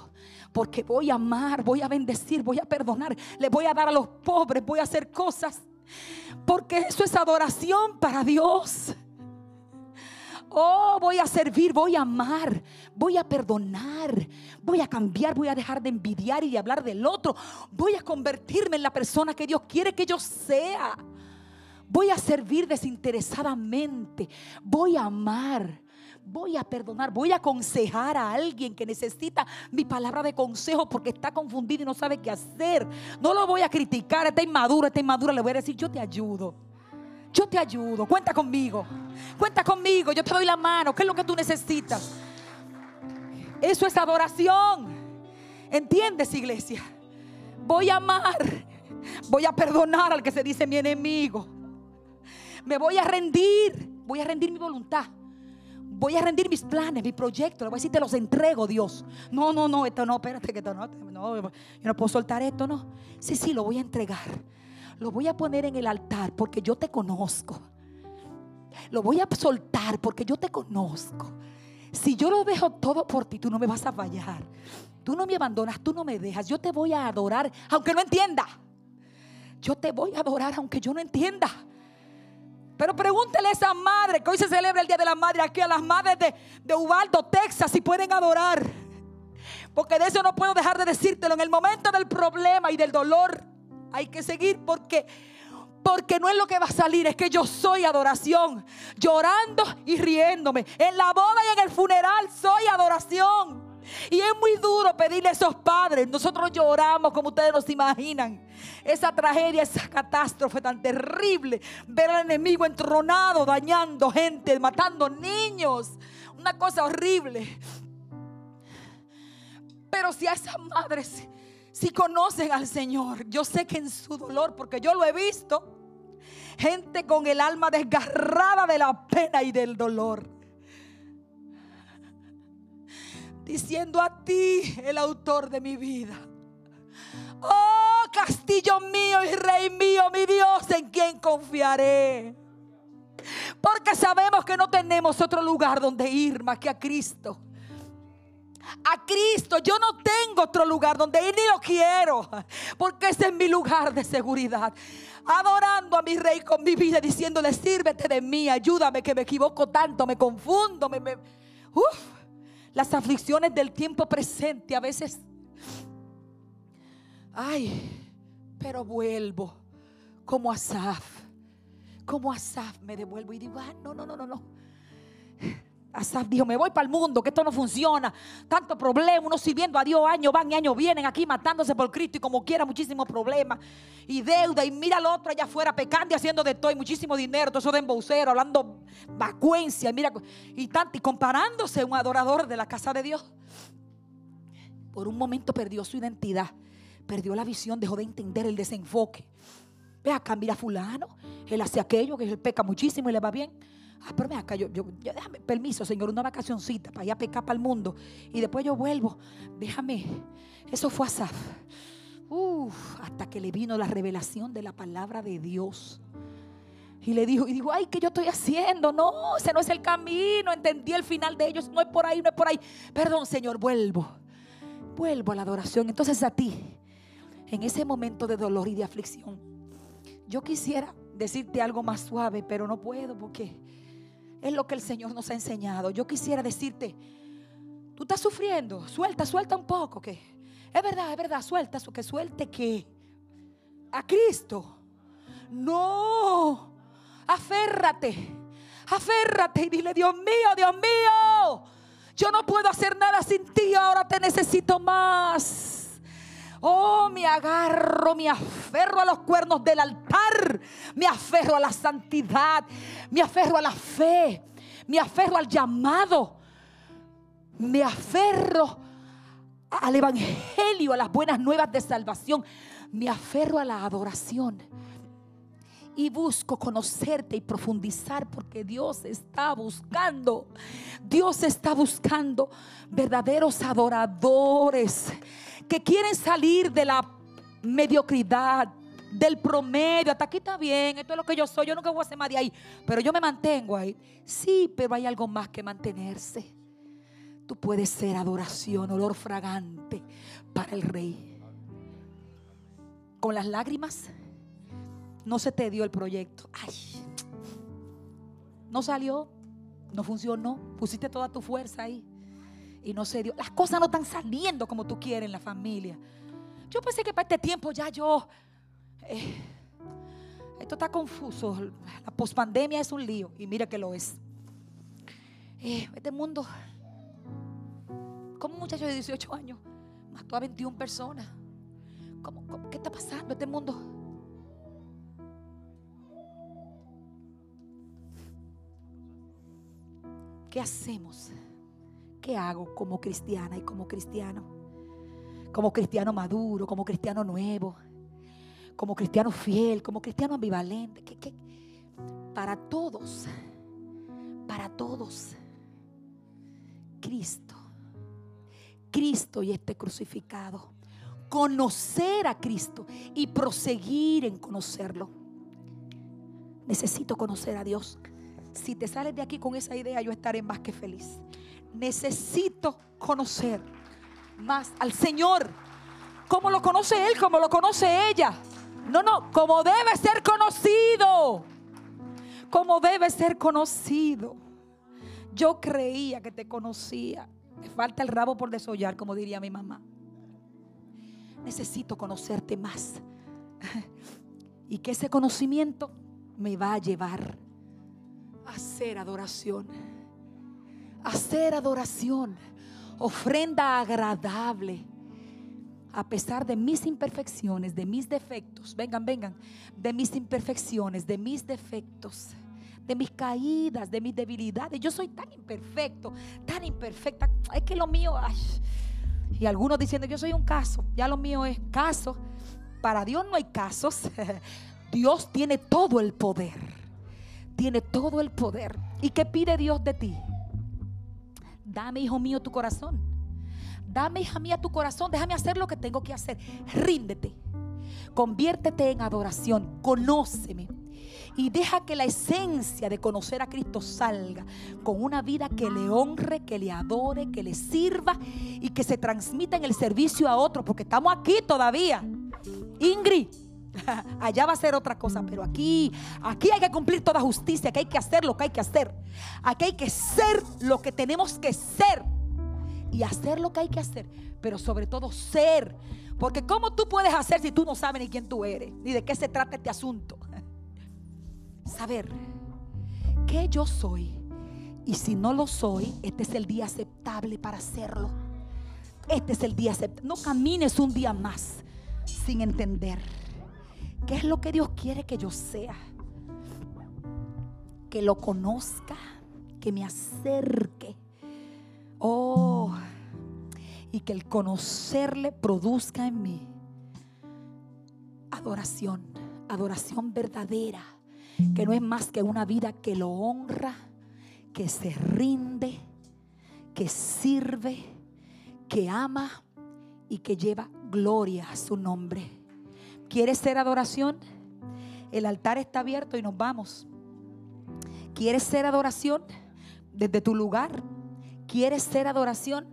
Porque voy a amar, voy a bendecir, voy a perdonar. Le voy a dar a los pobres, voy a hacer cosas. Porque eso es adoración para Dios. Oh, voy a servir, voy a amar, voy a perdonar, voy a cambiar, voy a dejar de envidiar y de hablar del otro. Voy a convertirme en la persona que Dios quiere que yo sea. Voy a servir desinteresadamente. Voy a amar. Voy a perdonar, voy a aconsejar a alguien que necesita mi palabra de consejo porque está confundido y no sabe qué hacer. No lo voy a criticar, está inmaduro, está inmadura. Le voy a decir, yo te ayudo. Yo te ayudo, cuenta conmigo. Cuenta conmigo, yo te doy la mano. ¿Qué es lo que tú necesitas? Eso es adoración. ¿Entiendes, iglesia? Voy a amar. Voy a perdonar al que se dice mi enemigo. Me voy a rendir. Voy a rendir mi voluntad. Voy a rendir mis planes, mis proyectos. Le voy a decir, te los entrego, Dios. No, no, no, esto no, espérate, que esto no, no, yo no puedo soltar esto, no. Sí, sí, lo voy a entregar lo voy a poner en el altar porque yo te conozco. Lo voy a soltar porque yo te conozco. Si yo lo dejo todo por ti, tú no me vas a fallar. Tú no me abandonas, tú no me dejas. Yo te voy a adorar aunque no entienda. Yo te voy a adorar aunque yo no entienda. Pero pregúntele a esa madre que hoy se celebra el Día de la Madre aquí a las madres de, de Ubaldo, Texas, si pueden adorar. Porque de eso no puedo dejar de decírtelo. En el momento del problema y del dolor, hay que seguir porque porque no es lo que va a salir, es que yo soy adoración, llorando y riéndome. En la boda y en el funeral soy adoración. Y es muy duro pedirle a esos padres. Nosotros lloramos como ustedes nos imaginan. Esa tragedia, esa catástrofe tan terrible. Ver al enemigo entronado, dañando gente, matando niños. Una cosa horrible. Pero si a esas madres si conocen al Señor, yo sé que en su dolor, porque yo lo he visto, gente con el alma desgarrada de la pena y del dolor, diciendo a ti, el autor de mi vida, oh castillo mío y rey mío, mi Dios, en quien confiaré. Porque sabemos que no tenemos otro lugar donde ir más que a Cristo a Cristo. Yo no tengo otro lugar donde ir ni lo quiero, porque ese es mi lugar de seguridad. Adorando a mi rey con mi vida, diciéndole, sírvete de mí, ayúdame que me equivoco tanto, me confundo. Me, las aflicciones del tiempo presente a veces... Ay, pero vuelvo como Asaf. Como Asaf me devuelvo y digo, ah, no, no, no, no, no. Asaf dijo, me voy para el mundo, que esto no funciona. Tanto problema, uno sirviendo a Dios, años van y años vienen aquí matándose por Cristo y como quiera, muchísimos problemas. Y deuda, y mira al otro allá afuera pecando y haciendo de todo, y muchísimo dinero, todo eso de embocero, hablando vacuencia, y mira, y tanto, y comparándose un adorador de la casa de Dios. Por un momento perdió su identidad, perdió la visión, dejó de entender el desenfoque. Ve acá, mira fulano, él hace aquello, que él peca muchísimo y le va bien. Ah, pero me acá, yo, yo, déjame, permiso, Señor, una vacacioncita para ir a pecar para el mundo. Y después yo vuelvo. Déjame. Eso fue Asaf. Uf, hasta que le vino la revelación de la palabra de Dios. Y le dijo, y dijo, ay, ¿qué yo estoy haciendo? No, ese no es el camino. Entendí el final de ellos. No es por ahí, no es por ahí. Perdón, Señor, vuelvo. Vuelvo a la adoración. Entonces a ti, en ese momento de dolor y de aflicción, yo quisiera decirte algo más suave, pero no puedo porque es lo que el Señor nos ha enseñado. Yo quisiera decirte, tú estás sufriendo, suelta, suelta un poco, que es verdad, es verdad, suelta, que suelte que a Cristo. No, aférrate, aférrate y dile, Dios mío, Dios mío, yo no puedo hacer nada sin ti, ahora te necesito más. Oh, me agarro, me aferro a los cuernos del altar, me aferro a la santidad, me aferro a la fe, me aferro al llamado, me aferro al evangelio, a las buenas nuevas de salvación, me aferro a la adoración. Y busco conocerte y profundizar porque Dios está buscando, Dios está buscando verdaderos adoradores que quieren salir de la mediocridad, del promedio. Hasta aquí está bien, esto es lo que yo soy, yo nunca voy a ser más de ahí, pero yo me mantengo ahí. Sí, pero hay algo más que mantenerse. Tú puedes ser adoración, olor fragante para el rey. Con las lágrimas no se te dio el proyecto. Ay, no salió. No funcionó. Pusiste toda tu fuerza ahí. Y no se dio. Las cosas no están saliendo como tú quieres en la familia. Yo pensé que para este tiempo ya yo... eh, esto está confuso. La pospandemia es un lío. Y mira que lo es. Eh, este mundo... Como un muchacho de 18 años mató a 21 personas. ¿Cómo, cómo- qué está pasando este mundo? ¿Qué hacemos? ¿Qué hago como cristiana y como cristiano? Como cristiano maduro, como cristiano nuevo, como cristiano fiel, como cristiano ambivalente. ¿Qué- qué? Para todos, para todos, Cristo, Cristo y este crucificado. Conocer a Cristo y proseguir en conocerlo. Necesito conocer a Dios. Si te sales de aquí con esa idea, yo estaré más que feliz. Necesito conocer más al Señor. Como lo conoce Él, como lo conoce ella. No, no, como debe ser conocido. Como debe ser conocido. Yo creía que te conocía. Me falta el rabo por desollar, como diría mi mamá. Necesito conocerte más. *laughs* Y que ese conocimiento me va a llevar a hacer adoración. Hacer adoración. Ofrenda agradable. A pesar de mis imperfecciones, de mis defectos. Vengan, vengan. De mis imperfecciones, de mis defectos. De mis caídas, de mis debilidades. Yo soy tan imperfecto, tan imperfecta. Es que lo mío... Y algunos diciendo, yo soy un caso. Ya lo mío es caso. Para Dios no hay casos. *laughs* Dios tiene todo el poder. Tiene todo el poder. ¿Y qué pide Dios de ti? Dame, hijo mío, tu corazón. Dame, hija mía, tu corazón. Déjame hacer lo que tengo que hacer. Ríndete. Conviértete en adoración. Conóceme. Y deja que la esencia de conocer a Cristo salga con una vida que le honre, que le adore, que le sirva y que se transmita en el servicio a otros. Porque estamos aquí todavía. Ingrid, *laughs* allá va a ser otra cosa, pero aquí, aquí hay que cumplir toda justicia, aquí hay que hacer lo que hay que hacer. Aquí hay que ser lo que tenemos que ser y hacer lo que hay que hacer, pero sobre todo ser. Porque ¿cómo tú puedes hacer si tú no sabes ni quién tú eres, ni de qué se trata este asunto? *laughs* Saber que yo soy y si no lo soy, este es el día aceptable para hacerlo. Este es el día aceptable. No camines un día más sin entender qué es lo que Dios quiere que yo sea. Que lo conozca, que me acerque. Oh, y que el conocerle produzca en mí adoración, adoración verdadera, que no es más que una vida que lo honra, que se rinde, que sirve, que ama y que lleva gloria a su nombre. ¿Quieres ser adoración? El altar está abierto y nos vamos. ¿Quieres ser adoración? Desde tu lugar. ¿Quieres ser adoración?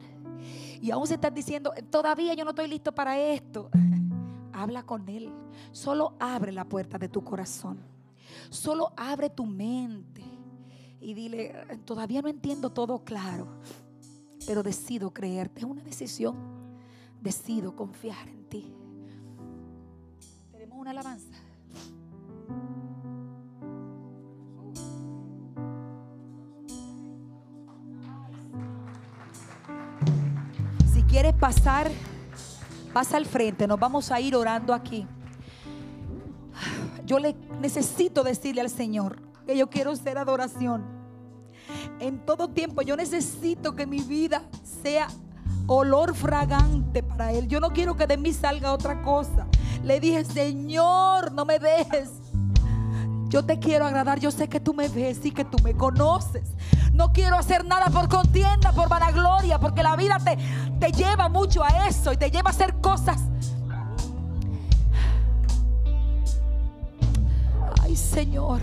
Y aún se estás diciendo, todavía yo no estoy listo para esto. *laughs* Habla con Él. Solo abre la puerta de tu corazón. Solo abre tu mente. Y dile, todavía no entiendo todo claro. Pero decido creerte. Es una decisión. Decido confiar en ti. Una alabanza. Si quieres pasar, pasa al frente. Nos vamos a ir orando aquí. Yo le necesito decirle al Señor que yo quiero ser adoración. En todo tiempo yo necesito que mi vida sea olor fragante para Él. Yo no quiero que de mí salga otra cosa. Le dije, Señor, no me dejes. Yo te quiero agradar. Yo sé que tú me ves y que tú me conoces. No quiero hacer nada por contienda, por vanagloria, porque la vida te, te lleva mucho a eso y te lleva a hacer cosas. Ay, Señor,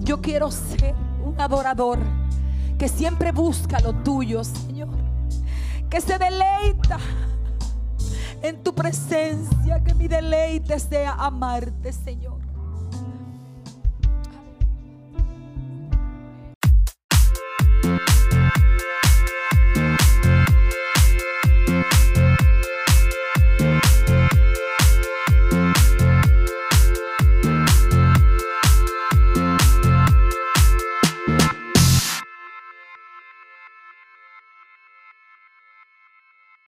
yo quiero ser un adorador que siempre busca lo tuyo, Señor. Que se deleita en tu presencia, que mi deleite sea amarte, Señor.